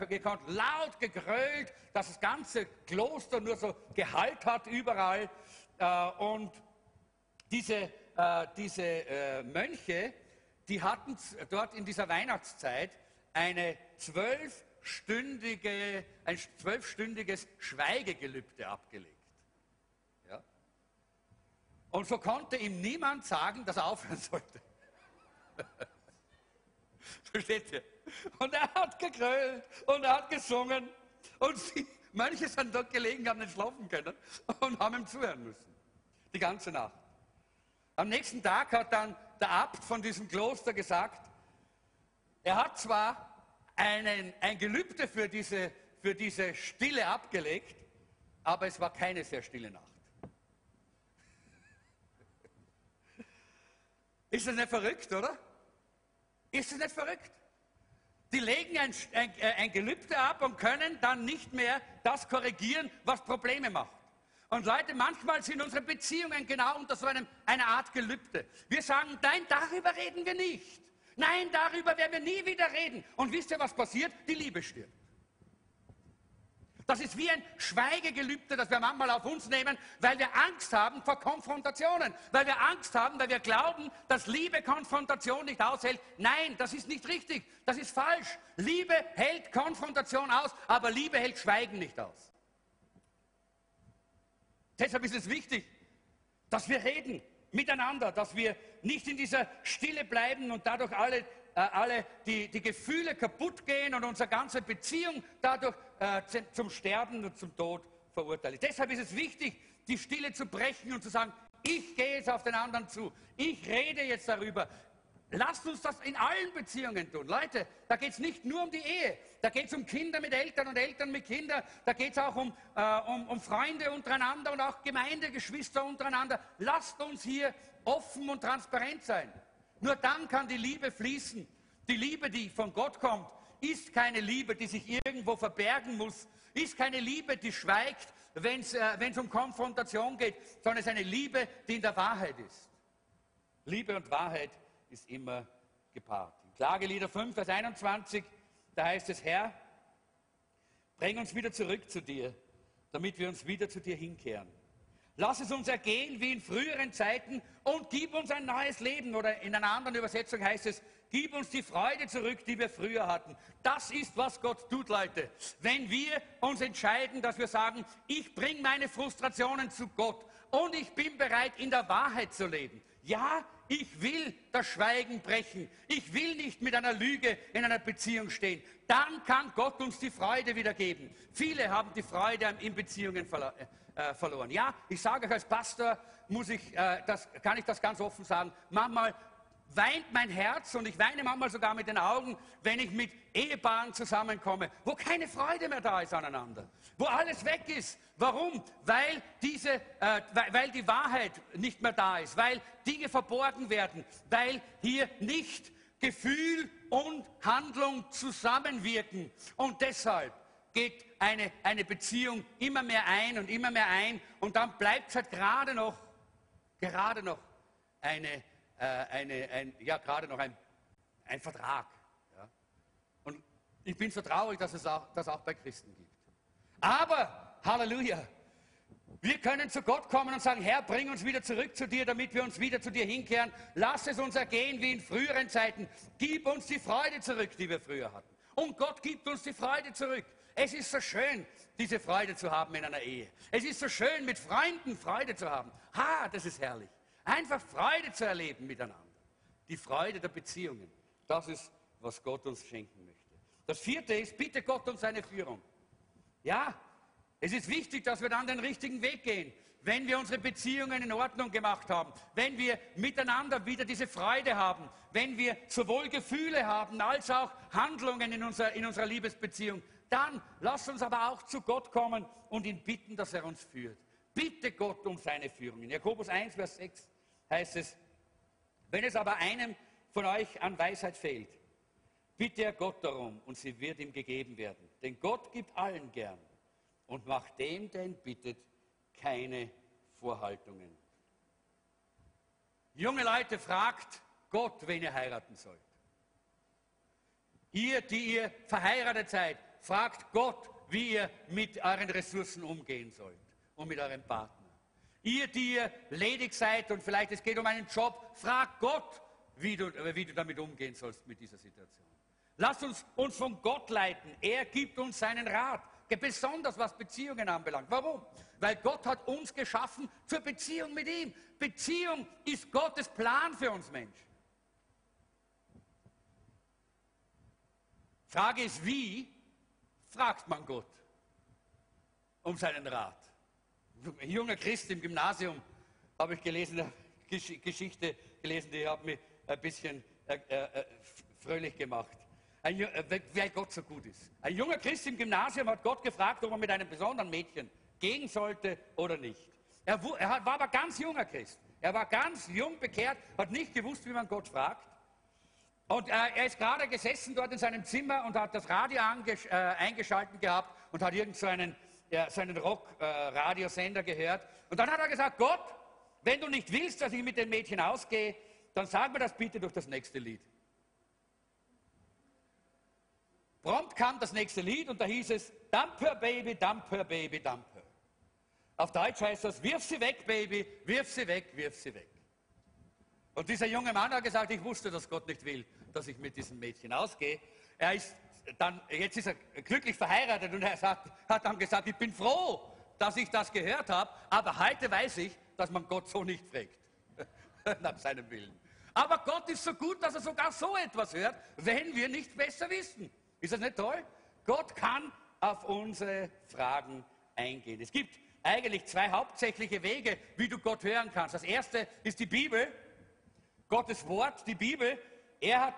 laut gegrölt, dass das ganze Kloster nur so Gehalt hat überall. Äh, und diese, äh, diese äh, Mönche, die hatten dort in dieser Weihnachtszeit eine zwölfstündige, ein zwölfstündiges Schweigegelübde abgelegt. Und so konnte ihm niemand sagen, dass er aufhören sollte. Versteht ihr? Und er hat gegrölt und er hat gesungen. Und sie, manche sind dort gelegen, haben nicht schlafen können und haben ihm zuhören müssen. Die ganze Nacht. Am nächsten Tag hat dann der Abt von diesem Kloster gesagt, er hat zwar einen, ein Gelübde für diese, für diese Stille abgelegt, aber es war keine sehr stille Nacht. Ist das nicht verrückt, oder? Ist das nicht verrückt? Die legen ein, ein, äh, ein Gelübde ab und können dann nicht mehr das korrigieren, was Probleme macht. Und Leute, manchmal sind unsere Beziehungen genau unter so einem, einer Art Gelübde. Wir sagen, nein, darüber reden wir nicht. Nein, darüber werden wir nie wieder reden. Und wisst ihr, was passiert? Die Liebe stirbt. Das ist wie ein Schweigegelübde, das wir manchmal auf uns nehmen, weil wir Angst haben vor Konfrontationen, weil wir Angst haben, weil wir glauben, dass Liebe Konfrontation nicht aushält. Nein, das ist nicht richtig, das ist falsch. Liebe hält Konfrontation aus, aber Liebe hält Schweigen nicht aus. Deshalb ist es wichtig, dass wir reden miteinander, dass wir nicht in dieser Stille bleiben und dadurch alle, äh, alle die, die Gefühle kaputt gehen und unsere ganze Beziehung dadurch äh, zum Sterben und zum Tod verurteilen. Deshalb ist es wichtig, die Stille zu brechen und zu sagen, ich gehe jetzt auf den anderen zu. Ich rede jetzt darüber. Lasst uns das in allen Beziehungen tun. Leute, da geht es nicht nur um die Ehe. Da geht es um Kinder mit Eltern und Eltern mit Kindern. Da geht es auch um, äh, um, um Freunde untereinander und auch Gemeindegeschwister untereinander. Lasst uns hier offen und transparent sein. Nur dann kann die Liebe fließen. Die Liebe, die von Gott kommt, ist keine Liebe, die sich irgendwo verbergen muss, ist keine Liebe, die schweigt, wenn es äh, um Konfrontation geht, sondern es ist eine Liebe, die in der Wahrheit ist. Liebe und Wahrheit ist immer gepaart. In Klagelieder 5, Vers 21, da heißt es, Herr, bring uns wieder zurück zu dir, damit wir uns wieder zu dir hinkehren. Lass es uns ergehen wie in früheren Zeiten und gib uns ein neues Leben. Oder in einer anderen Übersetzung heißt es, gib uns die Freude zurück, die wir früher hatten. Das ist, was Gott tut, Leute. Wenn wir uns entscheiden, dass wir sagen, ich bringe meine Frustrationen zu Gott und ich bin bereit, in der Wahrheit zu leben. Ja, ich will das Schweigen brechen. Ich will nicht mit einer Lüge in einer Beziehung stehen. Dann kann Gott uns die Freude wiedergeben. Viele haben die Freude in Beziehungen verloren. Äh, verloren. Ja, ich sage euch als Pastor, muss ich, äh, das, kann ich das ganz offen sagen, manchmal weint mein Herz und ich weine manchmal sogar mit den Augen, wenn ich mit Ehepaaren zusammenkomme, wo keine Freude mehr da ist aneinander, wo alles weg ist. Warum? Weil, diese, äh, weil, weil die Wahrheit nicht mehr da ist, weil Dinge verborgen werden, weil hier nicht Gefühl und Handlung zusammenwirken. Und deshalb geht eine, eine Beziehung immer mehr ein und immer mehr ein und dann bleibt es halt gerade noch, gerade noch eine, äh, eine, ein, ja, gerade noch ein, ein Vertrag. Ja. Und ich bin so traurig, dass es auch, das auch bei Christen gibt. Aber, Halleluja, wir können zu Gott kommen und sagen, Herr, bring uns wieder zurück zu dir, damit wir uns wieder zu dir hinkehren. Lass es uns ergehen wie in früheren Zeiten. Gib uns die Freude zurück, die wir früher hatten. Und Gott gibt uns die Freude zurück. Es ist so schön, diese Freude zu haben in einer Ehe. Es ist so schön, mit Freunden Freude zu haben. Ha, das ist herrlich. Einfach Freude zu erleben miteinander. Die Freude der Beziehungen. Das ist, was Gott uns schenken möchte. Das vierte ist, bitte Gott um seine Führung. Ja, es ist wichtig, dass wir dann den richtigen Weg gehen. Wenn wir unsere Beziehungen in Ordnung gemacht haben, wenn wir miteinander wieder diese Freude haben, wenn wir sowohl Gefühle haben als auch Handlungen in unserer, in unserer Liebesbeziehung, dann lasst uns aber auch zu Gott kommen und ihn bitten, dass er uns führt. Bitte Gott um seine Führung. In Jakobus 1, Vers 6 heißt es, wenn es aber einem von euch an Weisheit fehlt, bitte er Gott darum und sie wird ihm gegeben werden. Denn Gott gibt allen gern und macht dem, der ihn bittet, keine Vorhaltungen. Junge Leute, fragt Gott, wen ihr heiraten sollt. Ihr, die ihr verheiratet seid, Fragt Gott, wie ihr mit euren Ressourcen umgehen sollt und mit eurem Partner. Ihr, die ihr ledig seid und vielleicht es geht um einen Job, fragt Gott, wie du, wie du damit umgehen sollst mit dieser Situation. Lasst uns uns von Gott leiten. Er gibt uns seinen Rat, besonders was Beziehungen anbelangt. Warum? Weil Gott hat uns geschaffen zur Beziehung mit ihm. Beziehung ist Gottes Plan für uns Menschen. Frage ist, wie fragt man Gott um seinen Rat. Ein junger Christ im Gymnasium habe ich gelesen, eine Geschichte gelesen, die hat mich ein bisschen äh, äh, fröhlich gemacht. Ein, äh, weil Gott so gut ist. Ein junger Christ im Gymnasium hat Gott gefragt, ob er mit einem besonderen Mädchen gehen sollte oder nicht. Er, er war aber ganz junger Christ. Er war ganz jung bekehrt, hat nicht gewusst, wie man Gott fragt. Und äh, er ist gerade gesessen dort in seinem Zimmer und hat das Radio äh, eingeschaltet gehabt und hat irgend so einen, ja, so einen Rock-Radiosender äh, gehört. Und dann hat er gesagt, Gott, wenn du nicht willst, dass ich mit den Mädchen ausgehe, dann sag mir das bitte durch das nächste Lied. Prompt kam das nächste Lied und da hieß es, Dump her, Baby, dump her, Baby, dump her. Auf Deutsch heißt das, wirf sie weg, Baby, wirf sie weg, wirf sie weg. Und dieser junge Mann hat gesagt, ich wusste, dass Gott nicht will, dass ich mit diesem Mädchen ausgehe. Er ist dann, jetzt ist er glücklich verheiratet und er sagt, hat dann gesagt, ich bin froh, dass ich das gehört habe, aber heute weiß ich, dass man Gott so nicht fragt, nach seinem Willen. Aber Gott ist so gut, dass er sogar so etwas hört, wenn wir nicht besser wissen. Ist das nicht toll? Gott kann auf unsere Fragen eingehen. Es gibt eigentlich zwei hauptsächliche Wege, wie du Gott hören kannst. Das erste ist die Bibel. Gottes Wort, die Bibel, er hat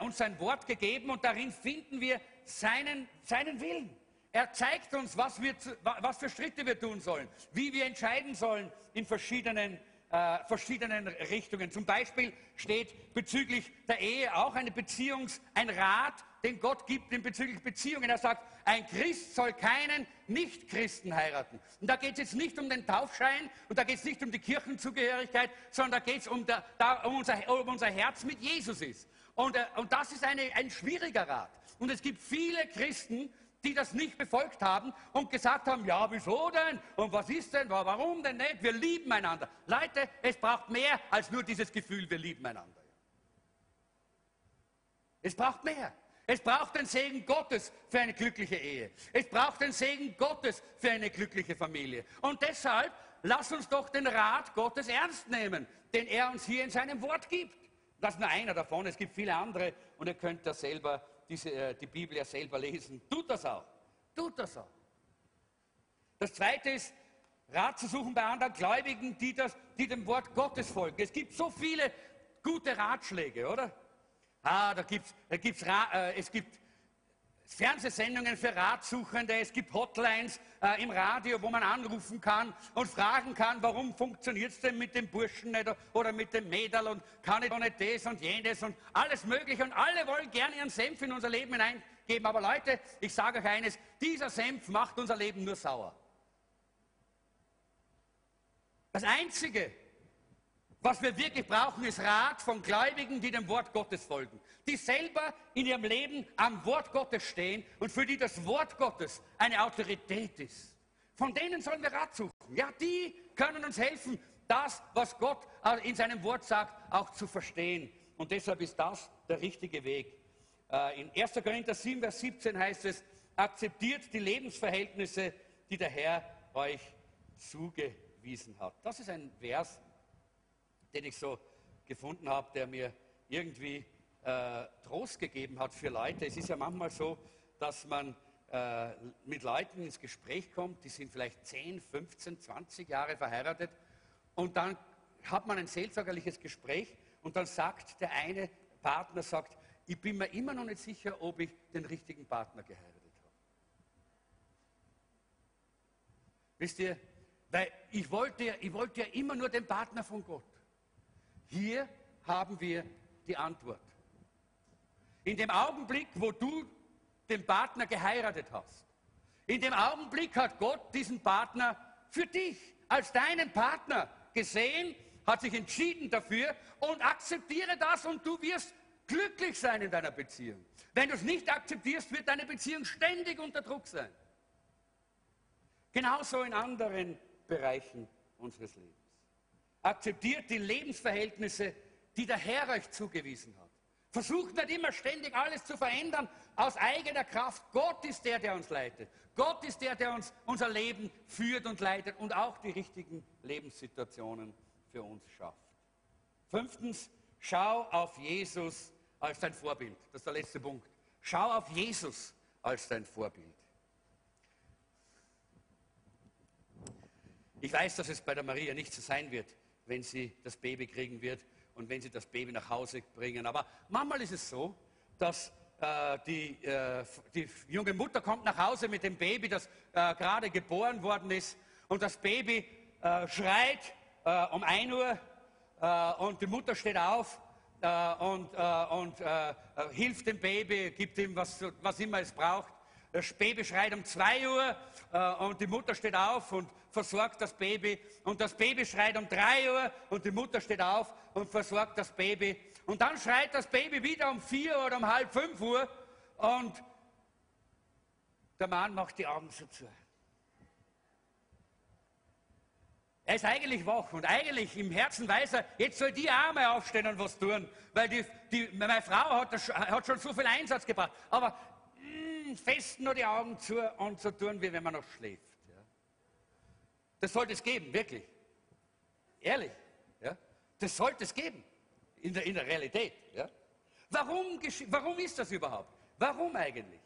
uns sein Wort gegeben und darin finden wir seinen, seinen Willen. Er zeigt uns, was, wir, was für Schritte wir tun sollen, wie wir entscheiden sollen in verschiedenen, äh, verschiedenen Richtungen. Zum Beispiel steht bezüglich der Ehe auch eine Beziehungs-, ein Rat, den Gott gibt in bezüglich Beziehungen. Er sagt, ein Christ soll keinen Nichtchristen heiraten. Und da geht es jetzt nicht um den Taufschein und da geht es nicht um die Kirchenzugehörigkeit, sondern da geht es um, da, um, unser, um unser Herz mit Jesus ist. Und, äh, und das ist eine, ein schwieriger Rat. Und es gibt viele Christen, die das nicht befolgt haben und gesagt haben, ja, wieso denn? Und was ist denn? Warum denn nicht? Wir lieben einander. Leute, es braucht mehr als nur dieses Gefühl, wir lieben einander. Es braucht mehr. Es braucht den Segen Gottes für eine glückliche Ehe. Es braucht den Segen Gottes für eine glückliche Familie. Und deshalb lass uns doch den Rat Gottes ernst nehmen, den er uns hier in seinem Wort gibt. Das ist nur einer davon, es gibt viele andere und ihr könnt ja selber diese, äh, die Bibel ja selber lesen. Tut das auch. Tut das auch. Das zweite ist, Rat zu suchen bei anderen Gläubigen, die, das, die dem Wort Gottes folgen. Es gibt so viele gute Ratschläge, oder? Ah, da gibt's, da gibt's, äh, es gibt Fernsehsendungen für Ratsuchende, es gibt Hotlines äh, im Radio, wo man anrufen kann und fragen kann, warum funktioniert es denn mit dem Burschen nicht oder mit dem Mädel und kann ich doch nicht das und jenes und alles Mögliche und alle wollen gerne ihren Senf in unser Leben hineingeben. Aber Leute, ich sage euch eines, dieser Senf macht unser Leben nur sauer. Das Einzige, was wir wirklich brauchen, ist Rat von Gläubigen, die dem Wort Gottes folgen, die selber in ihrem Leben am Wort Gottes stehen und für die das Wort Gottes eine Autorität ist. Von denen sollen wir Rat suchen. Ja, die können uns helfen, das, was Gott in seinem Wort sagt, auch zu verstehen. Und deshalb ist das der richtige Weg. Äh, in 1. Korinther 7, Vers 17 heißt es, akzeptiert die Lebensverhältnisse, die der Herr euch zugewiesen hat. Das ist ein Vers, den ich so gefunden habe, der mir irgendwie äh, Trost gegeben hat für Leute. Es ist ja manchmal so, dass man äh, mit Leuten ins Gespräch kommt, die sind vielleicht 10, 15, 20 Jahre verheiratet und dann hat man ein seelsorgerliches Gespräch und dann sagt der eine Partner, sagt, ich bin mir immer noch nicht sicher, ob ich den richtigen Partner geheiratet habe. Wisst ihr, weil ich wollte, ich wollte ja immer nur den Partner von Gott. Hier haben wir die Antwort. In dem Augenblick, wo du den Partner geheiratet hast, in dem Augenblick hat Gott diesen Partner für dich als deinen Partner gesehen, hat sich entschieden dafür und akzeptiere das und du wirst glücklich sein in deiner Beziehung. Wenn du es nicht akzeptierst, wird deine Beziehung ständig unter Druck sein. Genauso in anderen Bereichen unseres Lebens. Akzeptiert die Lebensverhältnisse, die der Herr euch zugewiesen hat. Versucht nicht immer ständig alles zu verändern aus eigener Kraft. Gott ist der, der uns leitet. Gott ist der, der uns unser Leben führt und leitet und auch die richtigen Lebenssituationen für uns schafft. Fünftens, schau auf Jesus als dein Vorbild. Das ist der letzte Punkt. Schau auf Jesus als dein Vorbild. Ich weiß, dass es bei der Maria nicht so sein wird wenn sie das Baby kriegen wird und wenn sie das Baby nach Hause bringen. Aber manchmal ist es so, dass äh, die, äh, die, junge Mutter kommt nach Hause mit dem Baby, das äh, gerade geboren worden ist und das Baby äh, schreit äh, um 1 Uhr äh, und die Mutter steht auf und, und hilft dem Baby, gibt ihm, was, was immer es braucht. Das Baby schreit um 2 Uhr und die Mutter steht auf und versorgt das Baby. Und das Baby schreit um 3 Uhr und die Mutter steht auf und versorgt das Baby. Und dann schreit das Baby wieder um 4 oder um halb 5 Uhr und der Mann macht die Augen so zu. Er ist eigentlich wach und eigentlich im Herzen weiß er, jetzt soll die Arme aufstehen und was tun, weil die, die, meine Frau hat, das, hat, schon so viel Einsatz gebracht. Aber mh, mm, fest nur die Augen zu und so tun, wie wenn man noch schläft. Das sollte es geben, wirklich. Ehrlich. Ja. Das sollte es geben in der, in der Realität. Ja. Warum, warum ist das überhaupt? Warum eigentlich?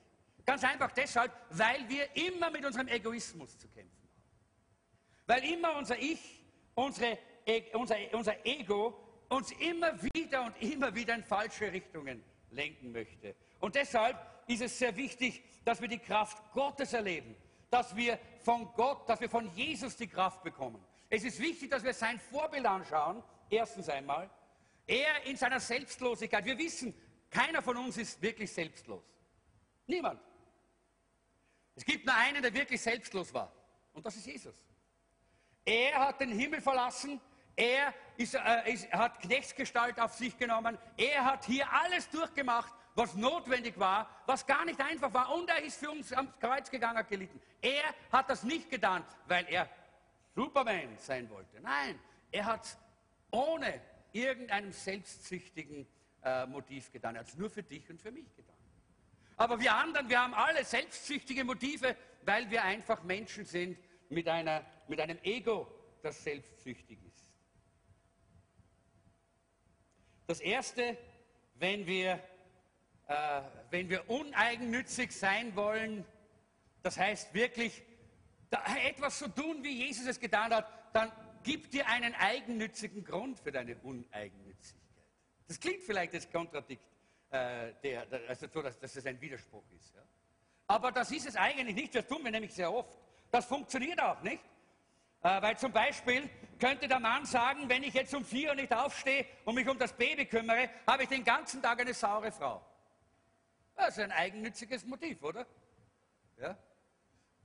Ganz einfach deshalb, weil wir immer mit unserem Egoismus zu kämpfen haben. Weil immer unser Ich, unsere, e, unser, unser Ego uns immer wieder und immer wieder in falsche Richtungen lenken möchte. Und deshalb ist es sehr wichtig, dass wir die Kraft Gottes erleben, dass wir von Gott, dass wir von Jesus die Kraft bekommen. Es ist wichtig, dass wir sein Vorbild anschauen, erstens einmal. Er in seiner Selbstlosigkeit. Wir wissen, keiner von uns ist wirklich selbstlos. Niemand. Es gibt nur einen, der wirklich selbstlos war. Und das ist Jesus. Er hat den Himmel verlassen. Er ist, äh, ist, hat Knechtsgestalt auf sich genommen. Er hat hier alles durchgemacht, was notwendig war, was gar nicht einfach war. Und er ist für uns am Kreuz gegangen, hat gelitten. Er hat das nicht getan, weil er Superman sein wollte. Nein, er hat es ohne irgendeinem selbstsüchtigen äh, Motiv getan. Er hat es nur für dich und für mich getan. Aber wir anderen, wir haben alle selbstsüchtige Motive, weil wir einfach Menschen sind mit, einer, mit einem Ego, das selbstsüchtig ist. Das Erste, wenn wir, äh, wenn wir uneigennützig sein wollen, das heißt wirklich etwas so tun, wie Jesus es getan hat, dann gib dir einen eigennützigen Grund für deine Uneigennützigkeit. Das klingt vielleicht als Kontradikt, äh, der, also so, dass, dass das ein Widerspruch ist. Ja. Aber das ist es eigentlich nicht, das tun wir nämlich sehr oft. Das funktioniert auch nicht. Äh, weil zum Beispiel könnte der Mann sagen, wenn ich jetzt um vier Uhr nicht aufstehe und mich um das Baby kümmere, habe ich den ganzen Tag eine saure Frau. Das ist ein eigennütziges Motiv, oder? Ja?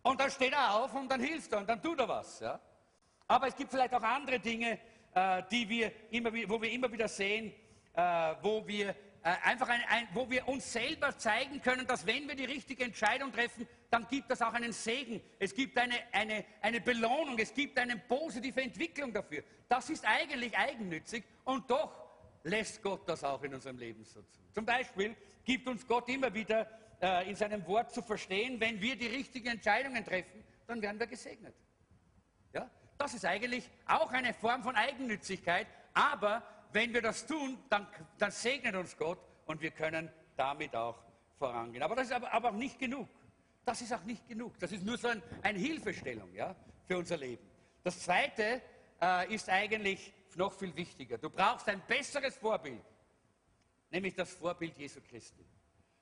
Und dann steht er auf und dann hilft er und dann tut er was. Ja? Aber es gibt vielleicht auch andere Dinge, äh, die wir immer, wo wir immer wieder sehen, äh, wo wir äh, einfach ein, ein, wo wir uns selber zeigen können, dass wenn wir die richtige Entscheidung treffen, dann gibt es auch einen Segen. Es gibt eine, eine, eine Belohnung, es gibt eine positive Entwicklung dafür. Das ist eigentlich eigennützig und doch lässt Gott das auch in unserem Leben so zu. Zum Beispiel gibt uns Gott immer wieder äh, in seinem Wort zu verstehen, wenn wir die richtigen Entscheidungen treffen, dann werden wir gesegnet. Ja? Das ist eigentlich auch eine Form von Eigennützigkeit, aber wenn wir das tun, dann, dann segnet uns Gott und wir können damit auch vorangehen. Aber das ist aber, aber auch nicht genug. Das ist auch nicht genug. Das ist nur so ein, eine Hilfestellung ja, für unser Leben. Das Zweite äh, ist eigentlich noch viel wichtiger. Du brauchst ein besseres Vorbild, nämlich das Vorbild Jesu Christi.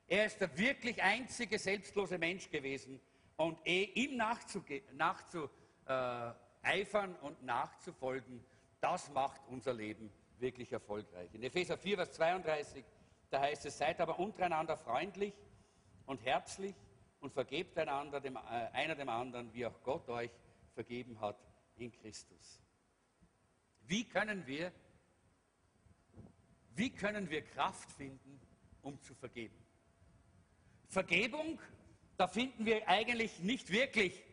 Er ist der wirklich einzige selbstlose Mensch gewesen und eh, ihm nachzueifern nachzu, äh, und nachzufolgen, das macht unser Leben wirklich erfolgreich. In Epheser 4, Vers 32, da heißt es, seid aber untereinander freundlich und herzlich und vergebt einander dem, äh, einer dem anderen, wie auch Gott euch vergeben hat in Christus. Wie können wir, wie können wir Kraft finden, um zu vergeben? Vergebung, da finden wir eigentlich nicht wirklich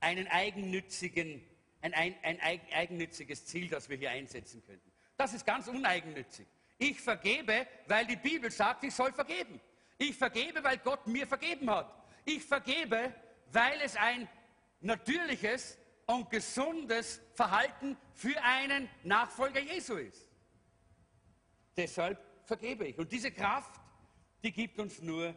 einen eigennützigen, ein, ein, ein eigennütziges Ziel, das wir hier einsetzen könnten. Das ist ganz uneigennützig. Ich vergebe, weil die Bibel sagt, ich soll vergeben. Ich vergebe, weil Gott mir vergeben hat. Ich vergebe, weil es ein natürliches und gesundes Verhalten für einen Nachfolger Jesu ist. Deshalb vergebe ich. Und diese Kraft, die gibt uns nur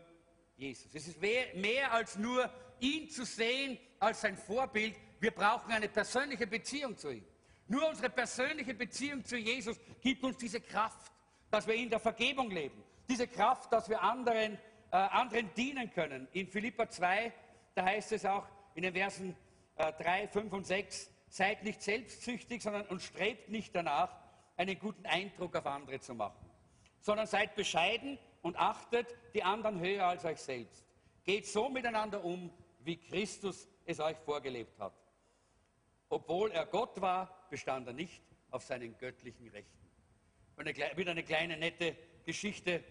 Jesus. Es ist mehr, als nur ihn zu sehen als sein Vorbild. Wir brauchen eine persönliche Beziehung zu ihm. Nur unsere persönliche Beziehung zu Jesus gibt uns diese Kraft, dass wir in der Vergebung leben. Diese Kraft, dass wir anderen, äh, anderen dienen können. In Philippa 2, da heißt es auch in den Versen äh, 3, 5 und 6, seid nicht selbstsüchtig, sondern und strebt nicht danach, einen guten Eindruck auf andere zu machen. sondern seid bescheiden und achtet die anderen höher als euch selbst. Geht so miteinander um, wie Christus es euch vorgelebt hat. Obwohl er Gott war, bestand er nicht auf seinen göttlichen Rechten. Ich habe wieder eine kleine nette Geschichte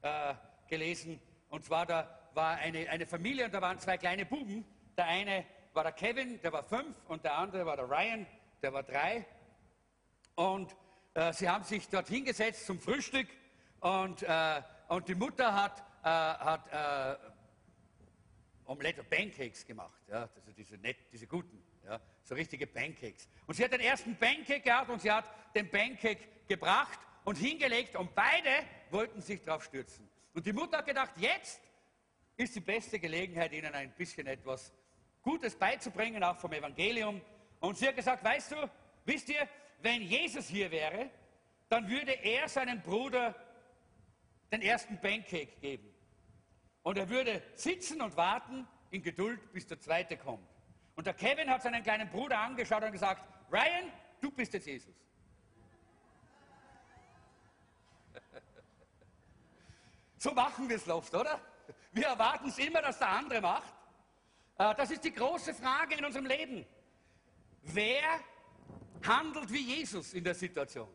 äh, gelesen. Und zwar, da war eine, eine Familie und da waren zwei kleine Buben. Der eine war der Kevin, der war fünf, und der andere war der Ryan, der war drei. Und äh, sie haben sich dort hingesetzt zum Frühstück und, äh, und die Mutter hat, äh, hat äh, Omelette, Pancakes gemacht, ja, also diese, nett, diese guten, ja, so richtige Pancakes. Und sie hat den ersten Pancake gehabt und sie hat den Pancake gebracht und hingelegt und beide wollten sich darauf stürzen. Und die Mutter hat gedacht, jetzt ist die beste Gelegenheit, ihnen ein bisschen etwas Gutes beizubringen, auch vom Evangelium. Und sie hat gesagt, weißt du, wisst ihr, wenn Jesus hier wäre, dann würde er seinem Bruder den ersten Pancake geben. Und er würde sitzen und warten in Geduld, bis der zweite kommt. Und der Kevin hat seinen kleinen Bruder angeschaut und gesagt, Ryan, du bist jetzt Jesus. So machen wir es oft, oder? Wir erwarten es immer, dass der andere macht. Äh, das ist die große Frage in unserem Leben. Wer handelt wie Jesus in der Situation?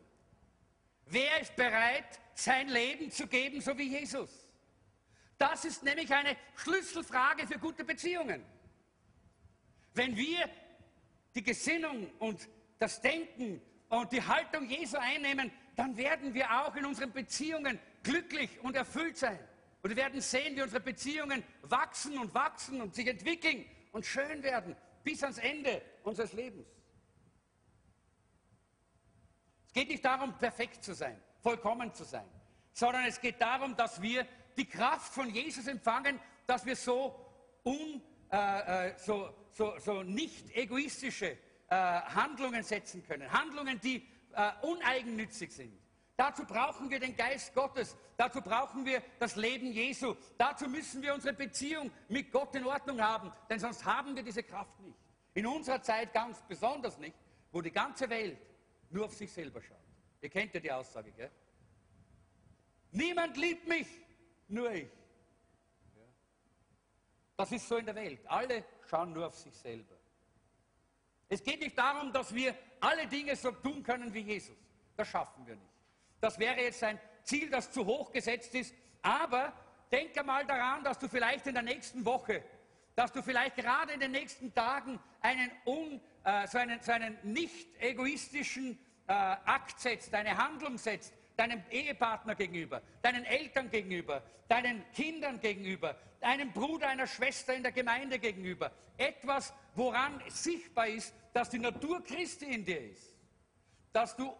Wer ist bereit, sein Leben zu geben, so wie Jesus? Das ist nämlich eine Schlüsselfrage für gute Beziehungen. Wenn wir die Gesinnung und das Denken und die Haltung Jesu einnehmen, dann werden wir auch in unseren Beziehungen glücklich und erfüllt sein. Und wir werden sehen, wie unsere Beziehungen wachsen und wachsen und sich entwickeln und schön werden bis ans Ende unseres Lebens. Es geht nicht darum, perfekt zu sein, vollkommen zu sein, sondern es geht darum, dass wir die Kraft von Jesus empfangen, dass wir so, un, äh, äh so, so, so nicht egoistische äh, Handlungen setzen können. Handlungen, die äh, uneigennützig sind. Dazu brauchen wir den Geist Gottes. Dazu brauchen wir das Leben Jesu. Dazu müssen wir unsere Beziehung mit Gott in Ordnung haben, denn sonst haben wir diese Kraft nicht. In unserer Zeit ganz besonders nicht, wo die ganze Welt nur auf sich selber schaut. Ihr kennt ja die Aussage, gell? Niemand liebt mich, nur ich. Das ist so in der Welt. Alle schauen nur auf sich selber. Es geht nicht darum, dass wir alle Dinge so tun können wie Jesus. Das schaffen wir nicht. Das wäre jetzt ein Ziel, das zu hoch gesetzt ist. Aber denke mal daran, dass du vielleicht in der nächsten Woche, dass du vielleicht gerade in den nächsten Tagen einen, un, äh, so einen, so einen nicht egoistischen äh, Akt setzt, eine Handlung setzt, deinem Ehepartner gegenüber, deinen Eltern gegenüber, deinen Kindern gegenüber, einem Bruder, einer Schwester in der Gemeinde gegenüber. Etwas, woran sichtbar ist, dass die Natur Christi in dir ist. Dass du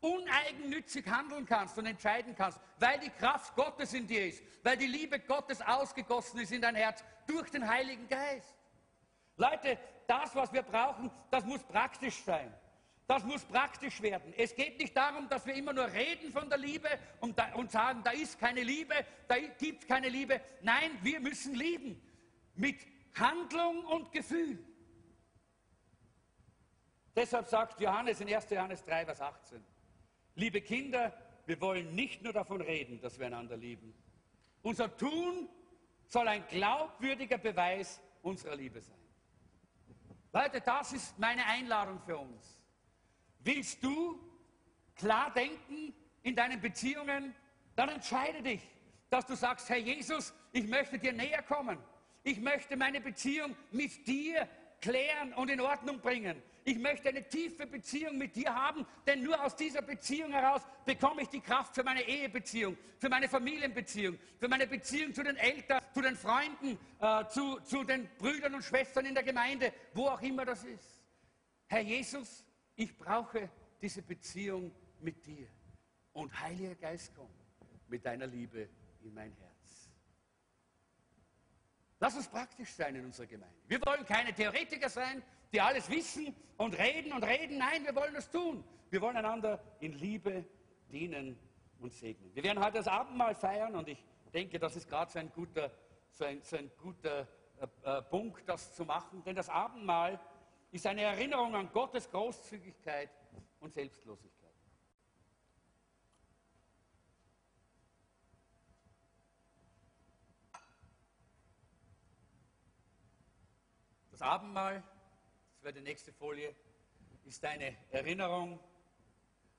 uneigennützig handeln kannst und entscheiden kannst, weil die Kraft Gottes in dir ist, weil die Liebe Gottes ausgegossen ist in dein Herz durch den Heiligen Geist. Leute, das, was wir brauchen, das muss praktisch sein. Das muss praktisch werden. Es geht nicht darum, dass wir immer nur reden von der Liebe und, da, und sagen, da ist keine Liebe, da gibt es keine Liebe. Nein, wir müssen lieben. Mit Handlung und Gefühl. Deshalb sagt Johannes in 1. Johannes 3, Vers 18. Liebe Kinder, wir wollen nicht nur davon reden, dass wir einander lieben. Unser Tun soll ein glaubwürdiger Beweis unserer Liebe sein. Leute, das ist meine Einladung für uns. Willst du klar denken in deinen Beziehungen? Dann entscheide dich, dass du sagst, Herr Jesus, ich möchte dir näher kommen. Ich möchte meine Beziehung mit dir klären und in Ordnung bringen. Ich möchte eine tiefe Beziehung mit dir haben, denn nur aus dieser Beziehung heraus bekomme ich die Kraft für meine Ehebeziehung, für meine Familienbeziehung, für meine Beziehung zu den Eltern, zu den Freunden, äh, zu, zu den Brüdern und Schwestern in der Gemeinde, wo auch immer das ist. Herr Jesus, ich brauche diese Beziehung mit dir. Und Heiliger Geist, komm mit deiner Liebe in mein Herz. Lass uns praktisch sein in unserer Gemeinde. Wir wollen keine Theoretiker sein, die alles wissen und reden und reden. Nein, wir wollen es tun. Wir wollen einander in Liebe dienen und segnen. Wir werden heute das Abendmahl feiern und ich denke, das ist gerade so ein guter, so ein, so ein guter äh, äh, Punkt, das zu machen. Denn das Abendmahl ist eine Erinnerung an Gottes Großzügigkeit und Selbstlosigkeit. Das Abendmahl, das wäre die nächste Folie, ist eine Erinnerung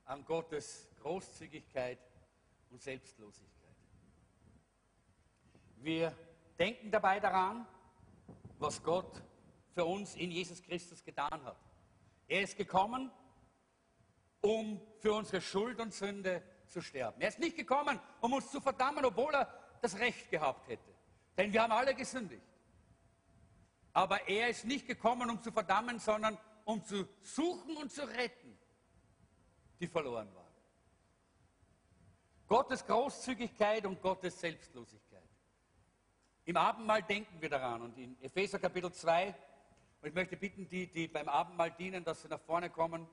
an Gottes Großzügigkeit und Selbstlosigkeit. Wir denken dabei daran, was Gott für uns in Jesus Christus getan hat. Er ist gekommen, um für unsere Schuld und Sünde zu sterben. Er ist nicht gekommen, um uns zu verdammen, obwohl er das Recht gehabt hätte. Denn wir haben alle gesündigt. Aber er ist nicht gekommen, um zu verdammen, sondern um zu suchen und zu retten, die verloren waren. Gottes Großzügigkeit und Gottes Selbstlosigkeit. Im Abendmahl denken wir daran und in Epheser Kapitel 2, und ich möchte bitten, die, die beim Abendmahl dienen, dass sie nach vorne kommen.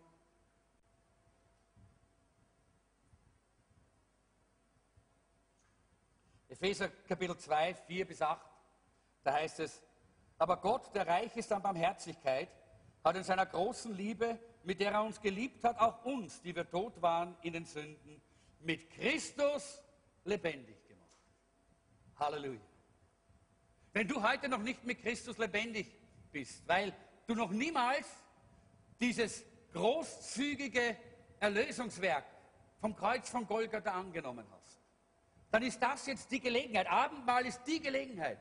Epheser Kapitel 2, 4 bis 8, da heißt es, aber Gott, der reich ist an Barmherzigkeit, hat in seiner großen Liebe, mit der er uns geliebt hat, auch uns, die wir tot waren in den Sünden, mit Christus lebendig gemacht. Halleluja. Wenn du heute noch nicht mit Christus lebendig bist, weil du noch niemals dieses großzügige Erlösungswerk vom Kreuz von Golgatha angenommen hast, dann ist das jetzt die Gelegenheit. Abendmahl ist die Gelegenheit,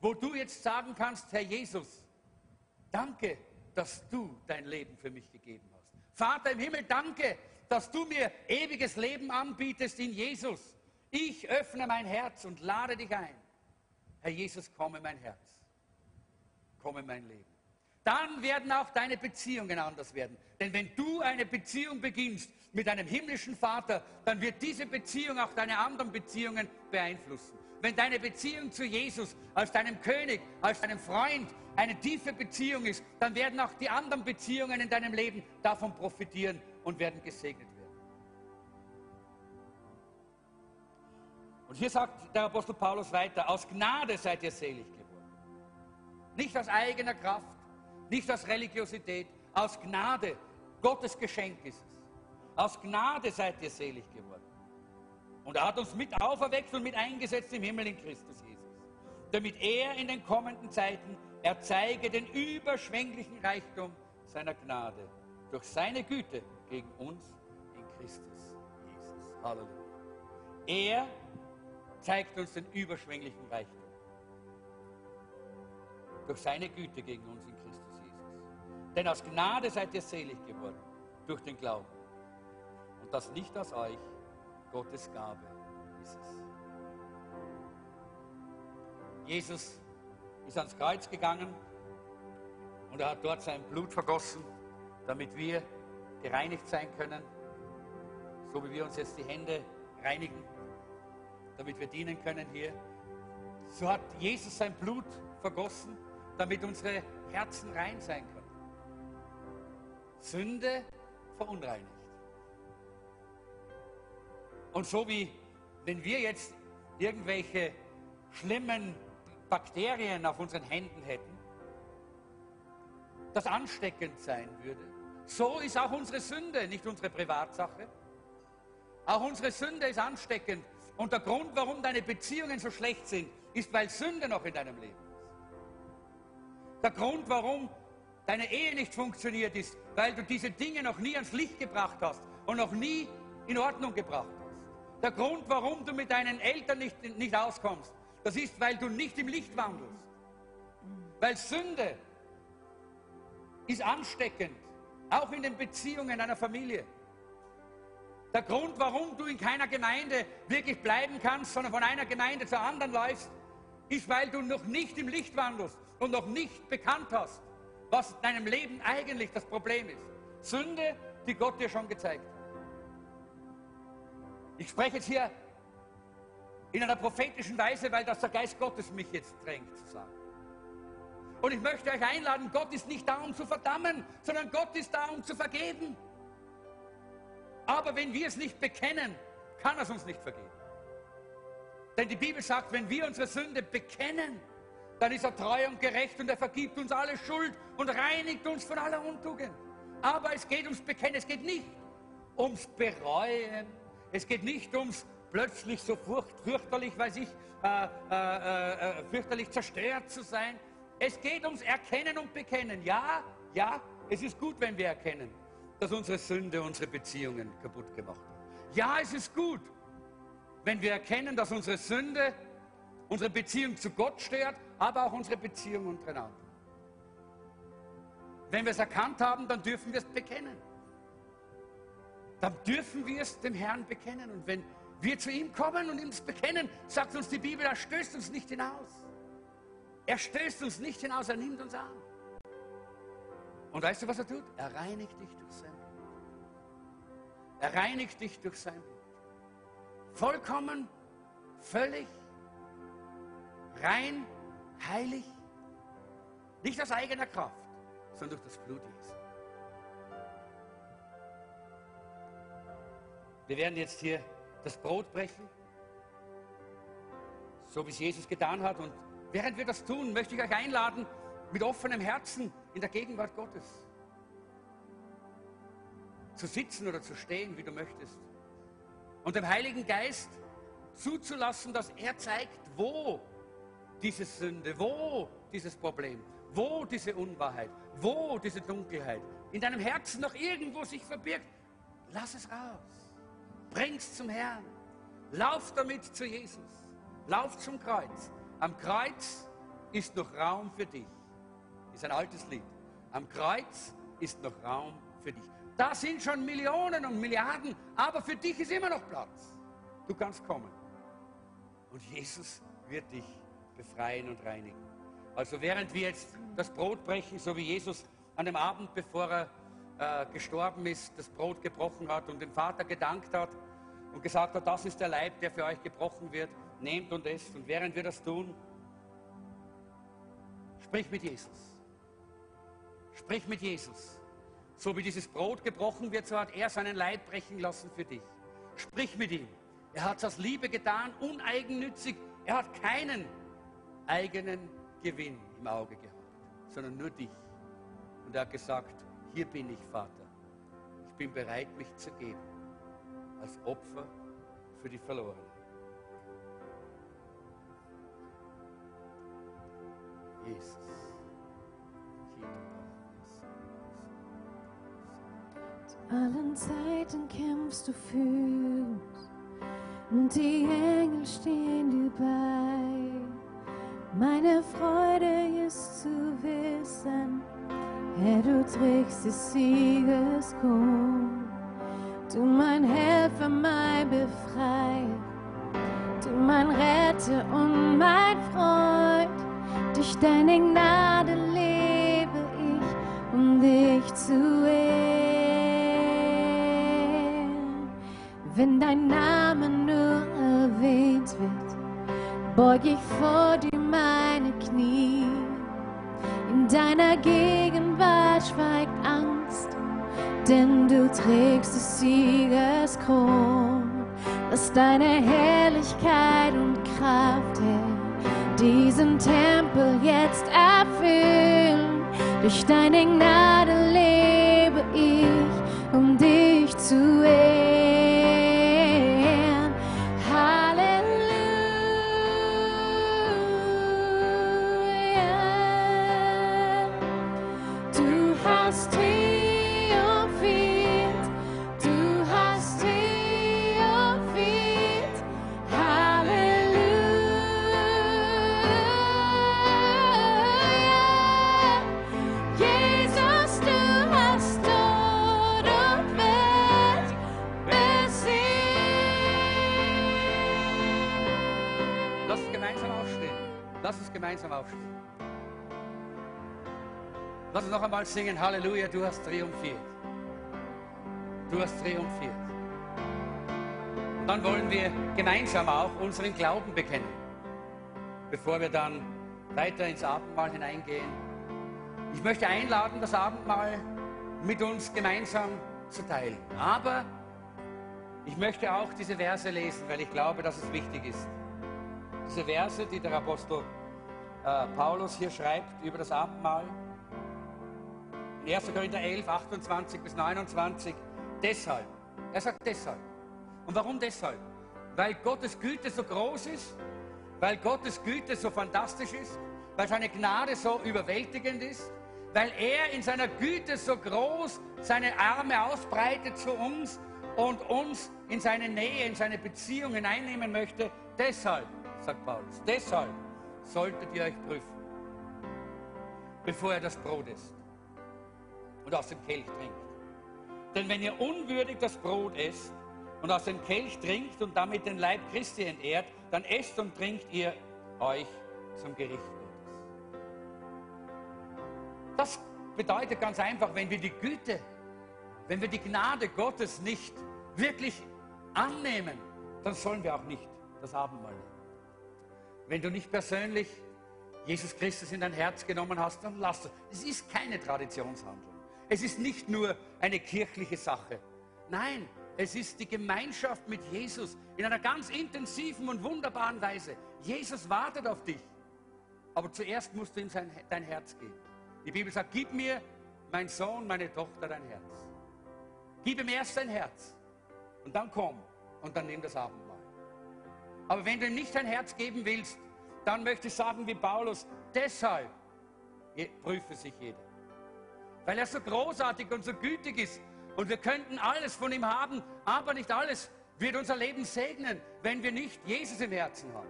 wo du jetzt sagen kannst, Herr Jesus, danke, dass du dein Leben für mich gegeben hast. Vater im Himmel, danke, dass du mir ewiges Leben anbietest in Jesus. Ich öffne mein Herz und lade dich ein. Herr Jesus, komme mein Herz, komme mein Leben. Dann werden auch deine Beziehungen anders werden. Denn wenn du eine Beziehung beginnst mit einem himmlischen Vater, dann wird diese Beziehung auch deine anderen Beziehungen beeinflussen. Wenn deine Beziehung zu Jesus als deinem König, als deinem Freund eine tiefe Beziehung ist, dann werden auch die anderen Beziehungen in deinem Leben davon profitieren und werden gesegnet werden. Und hier sagt der Apostel Paulus weiter, aus Gnade seid ihr selig geworden. Nicht aus eigener Kraft, nicht aus Religiosität, aus Gnade. Gottes Geschenk ist es. Aus Gnade seid ihr selig geworden. Und er hat uns mit auferweckt und mit eingesetzt im Himmel in Christus Jesus. Damit er in den kommenden Zeiten erzeige den überschwänglichen Reichtum seiner Gnade durch seine Güte gegen uns in Christus Jesus. Halleluja. Er zeigt uns den überschwänglichen Reichtum. Durch seine Güte gegen uns in Christus Jesus. Denn aus Gnade seid ihr selig geworden, durch den Glauben. Und das nicht aus euch, Gottes Gabe ist es. Jesus ist ans Kreuz gegangen und er hat dort sein Blut vergossen, damit wir gereinigt sein können, so wie wir uns jetzt die Hände reinigen damit wir dienen können hier. So hat Jesus sein Blut vergossen, damit unsere Herzen rein sein können. Sünde verunreinigt. Und so wie wenn wir jetzt irgendwelche schlimmen Bakterien auf unseren Händen hätten, das ansteckend sein würde. So ist auch unsere Sünde nicht unsere Privatsache. Auch unsere Sünde ist ansteckend und der Grund, warum deine Beziehungen so schlecht sind, ist, weil Sünde noch in deinem Leben ist. Der Grund, warum deine Ehe nicht funktioniert, ist, weil du diese Dinge noch nie ans Licht gebracht hast und noch nie in Ordnung gebracht. Der Grund, warum du mit deinen Eltern nicht, nicht auskommst, das ist, weil du nicht im Licht wandelst. Weil Sünde ist ansteckend, auch in den Beziehungen einer Familie. Der Grund, warum du in keiner Gemeinde wirklich bleiben kannst, sondern von einer Gemeinde zur anderen läufst, ist, weil du noch nicht im Licht wandelst und noch nicht bekannt hast, was in deinem Leben eigentlich das Problem ist. Sünde, die Gott dir schon gezeigt hat. Ich spreche jetzt hier in einer prophetischen Weise, weil das der Geist Gottes mich jetzt drängt zu sagen. Und ich möchte euch einladen, Gott ist nicht da, um zu verdammen, sondern Gott ist da, um zu vergeben. Aber wenn wir es nicht bekennen, kann er es uns nicht vergeben. Denn die Bibel sagt, wenn wir unsere Sünde bekennen, dann ist er treu und gerecht und er vergibt uns alle Schuld und reinigt uns von aller Untugend. Aber es geht ums Bekennen, es geht nicht ums Bereuen, es geht nicht ums plötzlich so fürchterlich, weiß ich, äh, äh, äh, fürchterlich zerstört zu sein. Es geht ums Erkennen und Bekennen. Ja, ja, es ist gut, wenn wir erkennen, dass unsere Sünde unsere Beziehungen kaputt gemacht hat. Ja, es ist gut, wenn wir erkennen, dass unsere Sünde unsere Beziehung zu Gott stört, aber auch unsere Beziehung untereinander. Wenn wir es erkannt haben, dann dürfen wir es bekennen. Dann dürfen wir es dem Herrn bekennen. Und wenn wir zu ihm kommen und ihm es bekennen, sagt uns die Bibel, er stößt uns nicht hinaus. Er stößt uns nicht hinaus, er nimmt uns an. Und weißt du, was er tut? Er reinigt dich durch sein Blut. Er reinigt dich durch sein Blut. Vollkommen, völlig, rein, heilig. Nicht aus eigener Kraft, sondern durch das Blut Jesu. Wir werden jetzt hier das Brot brechen, so wie es Jesus getan hat. Und während wir das tun, möchte ich euch einladen, mit offenem Herzen in der Gegenwart Gottes zu sitzen oder zu stehen, wie du möchtest. Und dem Heiligen Geist zuzulassen, dass er zeigt, wo diese Sünde, wo dieses Problem, wo diese Unwahrheit, wo diese Dunkelheit in deinem Herzen noch irgendwo sich verbirgt. Lass es raus. Bring's zum Herrn. Lauf damit zu Jesus. Lauf zum Kreuz. Am Kreuz ist noch Raum für dich. Ist ein altes Lied. Am Kreuz ist noch Raum für dich. Da sind schon Millionen und Milliarden, aber für dich ist immer noch Platz. Du kannst kommen. Und Jesus wird dich befreien und reinigen. Also während wir jetzt das Brot brechen, so wie Jesus an dem Abend, bevor er äh, gestorben ist, das Brot gebrochen hat und dem Vater gedankt hat und gesagt hat, das ist der Leib, der für euch gebrochen wird, nehmt und esst. Und während wir das tun, sprich mit Jesus. Sprich mit Jesus. So wie dieses Brot gebrochen wird, so hat er seinen Leib brechen lassen für dich. Sprich mit ihm. Er hat es aus Liebe getan, uneigennützig. Er hat keinen eigenen Gewinn im Auge gehabt, sondern nur dich. Und er hat gesagt, hier bin ich, Vater. Ich bin bereit, mich zu geben als Opfer für die Verlorenen. Jesus. Zu allen Zeiten kämpfst du für uns und die Engel stehen dir bei. Meine Freude ist zu wissen, Herr, du trägst des Sieges Kron. Du mein Helfer, mein Befreier, du mein Retter und mein Freund. Durch deine Gnade lebe ich, um dich zu ehren. Wenn dein Name nur erwähnt wird, beug ich vor dir meine Knie. In deiner Gegenwart schweigt Angst, denn du trägst des Siegers Kron. Lass deine Herrlichkeit und Kraft, Herr, diesen Tempel jetzt erfüllen. Durch deine Gnade lebe ich, um dich zu ehren. Gemeinsam aufstehen. Lass uns noch einmal singen, Halleluja, du hast triumphiert. Du hast triumphiert. Und dann wollen wir gemeinsam auch unseren Glauben bekennen, bevor wir dann weiter ins Abendmahl hineingehen. Ich möchte einladen, das Abendmahl mit uns gemeinsam zu teilen. Aber ich möchte auch diese Verse lesen, weil ich glaube, dass es wichtig ist. Diese Verse, die der Apostel äh, Paulus hier schreibt über das Abendmahl. In 1. Korinther 11, 28 bis 29. Deshalb. Er sagt deshalb. Und warum deshalb? Weil Gottes Güte so groß ist, weil Gottes Güte so fantastisch ist, weil seine Gnade so überwältigend ist, weil er in seiner Güte so groß seine Arme ausbreitet zu uns und uns in seine Nähe, in seine Beziehung hineinnehmen möchte. Deshalb, sagt Paulus, deshalb solltet ihr euch prüfen, bevor ihr das Brot isst und aus dem Kelch trinkt. Denn wenn ihr unwürdig das Brot esst und aus dem Kelch trinkt und damit den Leib Christi entehrt, dann esst und trinkt ihr euch zum Gericht Gottes. Das bedeutet ganz einfach, wenn wir die Güte, wenn wir die Gnade Gottes nicht wirklich annehmen, dann sollen wir auch nicht das Abendmahl nehmen. Wenn du nicht persönlich Jesus Christus in dein Herz genommen hast, dann lass es. Es ist keine Traditionshandlung. Es ist nicht nur eine kirchliche Sache. Nein, es ist die Gemeinschaft mit Jesus in einer ganz intensiven und wunderbaren Weise. Jesus wartet auf dich. Aber zuerst musst du ihm sein, dein Herz geben. Die Bibel sagt, gib mir, mein Sohn, meine Tochter, dein Herz. Gib ihm erst dein Herz. Und dann komm und dann nimm das Abendmahl. Aber wenn du ihm nicht dein Herz geben willst, dann möchte ich sagen wie Paulus, deshalb prüfe sich jeder. Weil er so großartig und so gütig ist. Und wir könnten alles von ihm haben, aber nicht alles wird unser Leben segnen, wenn wir nicht Jesus im Herzen haben.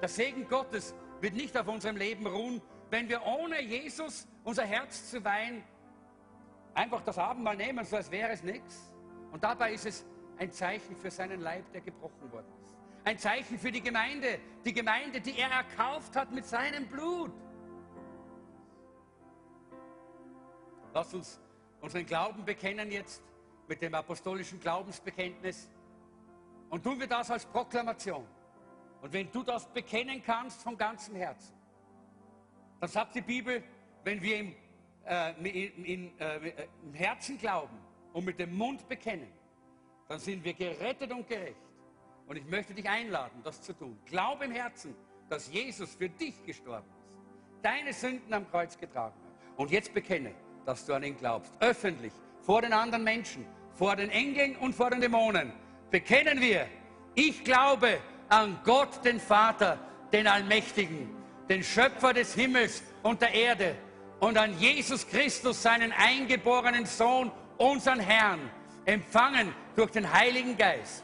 Der Segen Gottes wird nicht auf unserem Leben ruhen, wenn wir ohne Jesus unser Herz zu weihen, einfach das Abendmahl nehmen, so als wäre es nichts. Und dabei ist es ein Zeichen für seinen Leib, der gebrochen worden ist. Ein Zeichen für die Gemeinde, die Gemeinde, die er erkauft hat mit seinem Blut. Lass uns unseren Glauben bekennen jetzt mit dem apostolischen Glaubensbekenntnis. Und tun wir das als Proklamation. Und wenn du das bekennen kannst von ganzem Herzen, dann sagt die Bibel, wenn wir im, äh, in, in, äh, im Herzen glauben und mit dem Mund bekennen, dann sind wir gerettet und gerecht. Und ich möchte dich einladen, das zu tun. Glaube im Herzen, dass Jesus für dich gestorben ist, deine Sünden am Kreuz getragen hat. Und jetzt bekenne, dass du an ihn glaubst. Öffentlich, vor den anderen Menschen, vor den Engeln und vor den Dämonen. Bekennen wir, ich glaube an Gott, den Vater, den Allmächtigen, den Schöpfer des Himmels und der Erde und an Jesus Christus, seinen eingeborenen Sohn, unseren Herrn, empfangen durch den Heiligen Geist,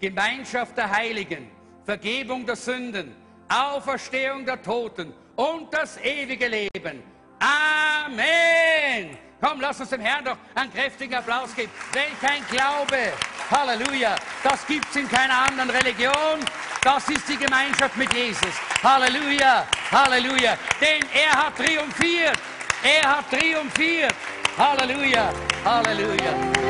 Gemeinschaft der Heiligen, Vergebung der Sünden, Auferstehung der Toten und das ewige Leben. Amen. Komm, lass uns dem Herrn doch einen kräftigen Applaus geben. Welch ein Glaube. Halleluja. Das gibt es in keiner anderen Religion. Das ist die Gemeinschaft mit Jesus. Halleluja. Halleluja. Denn er hat triumphiert. Er hat triumphiert. Halleluja. Halleluja.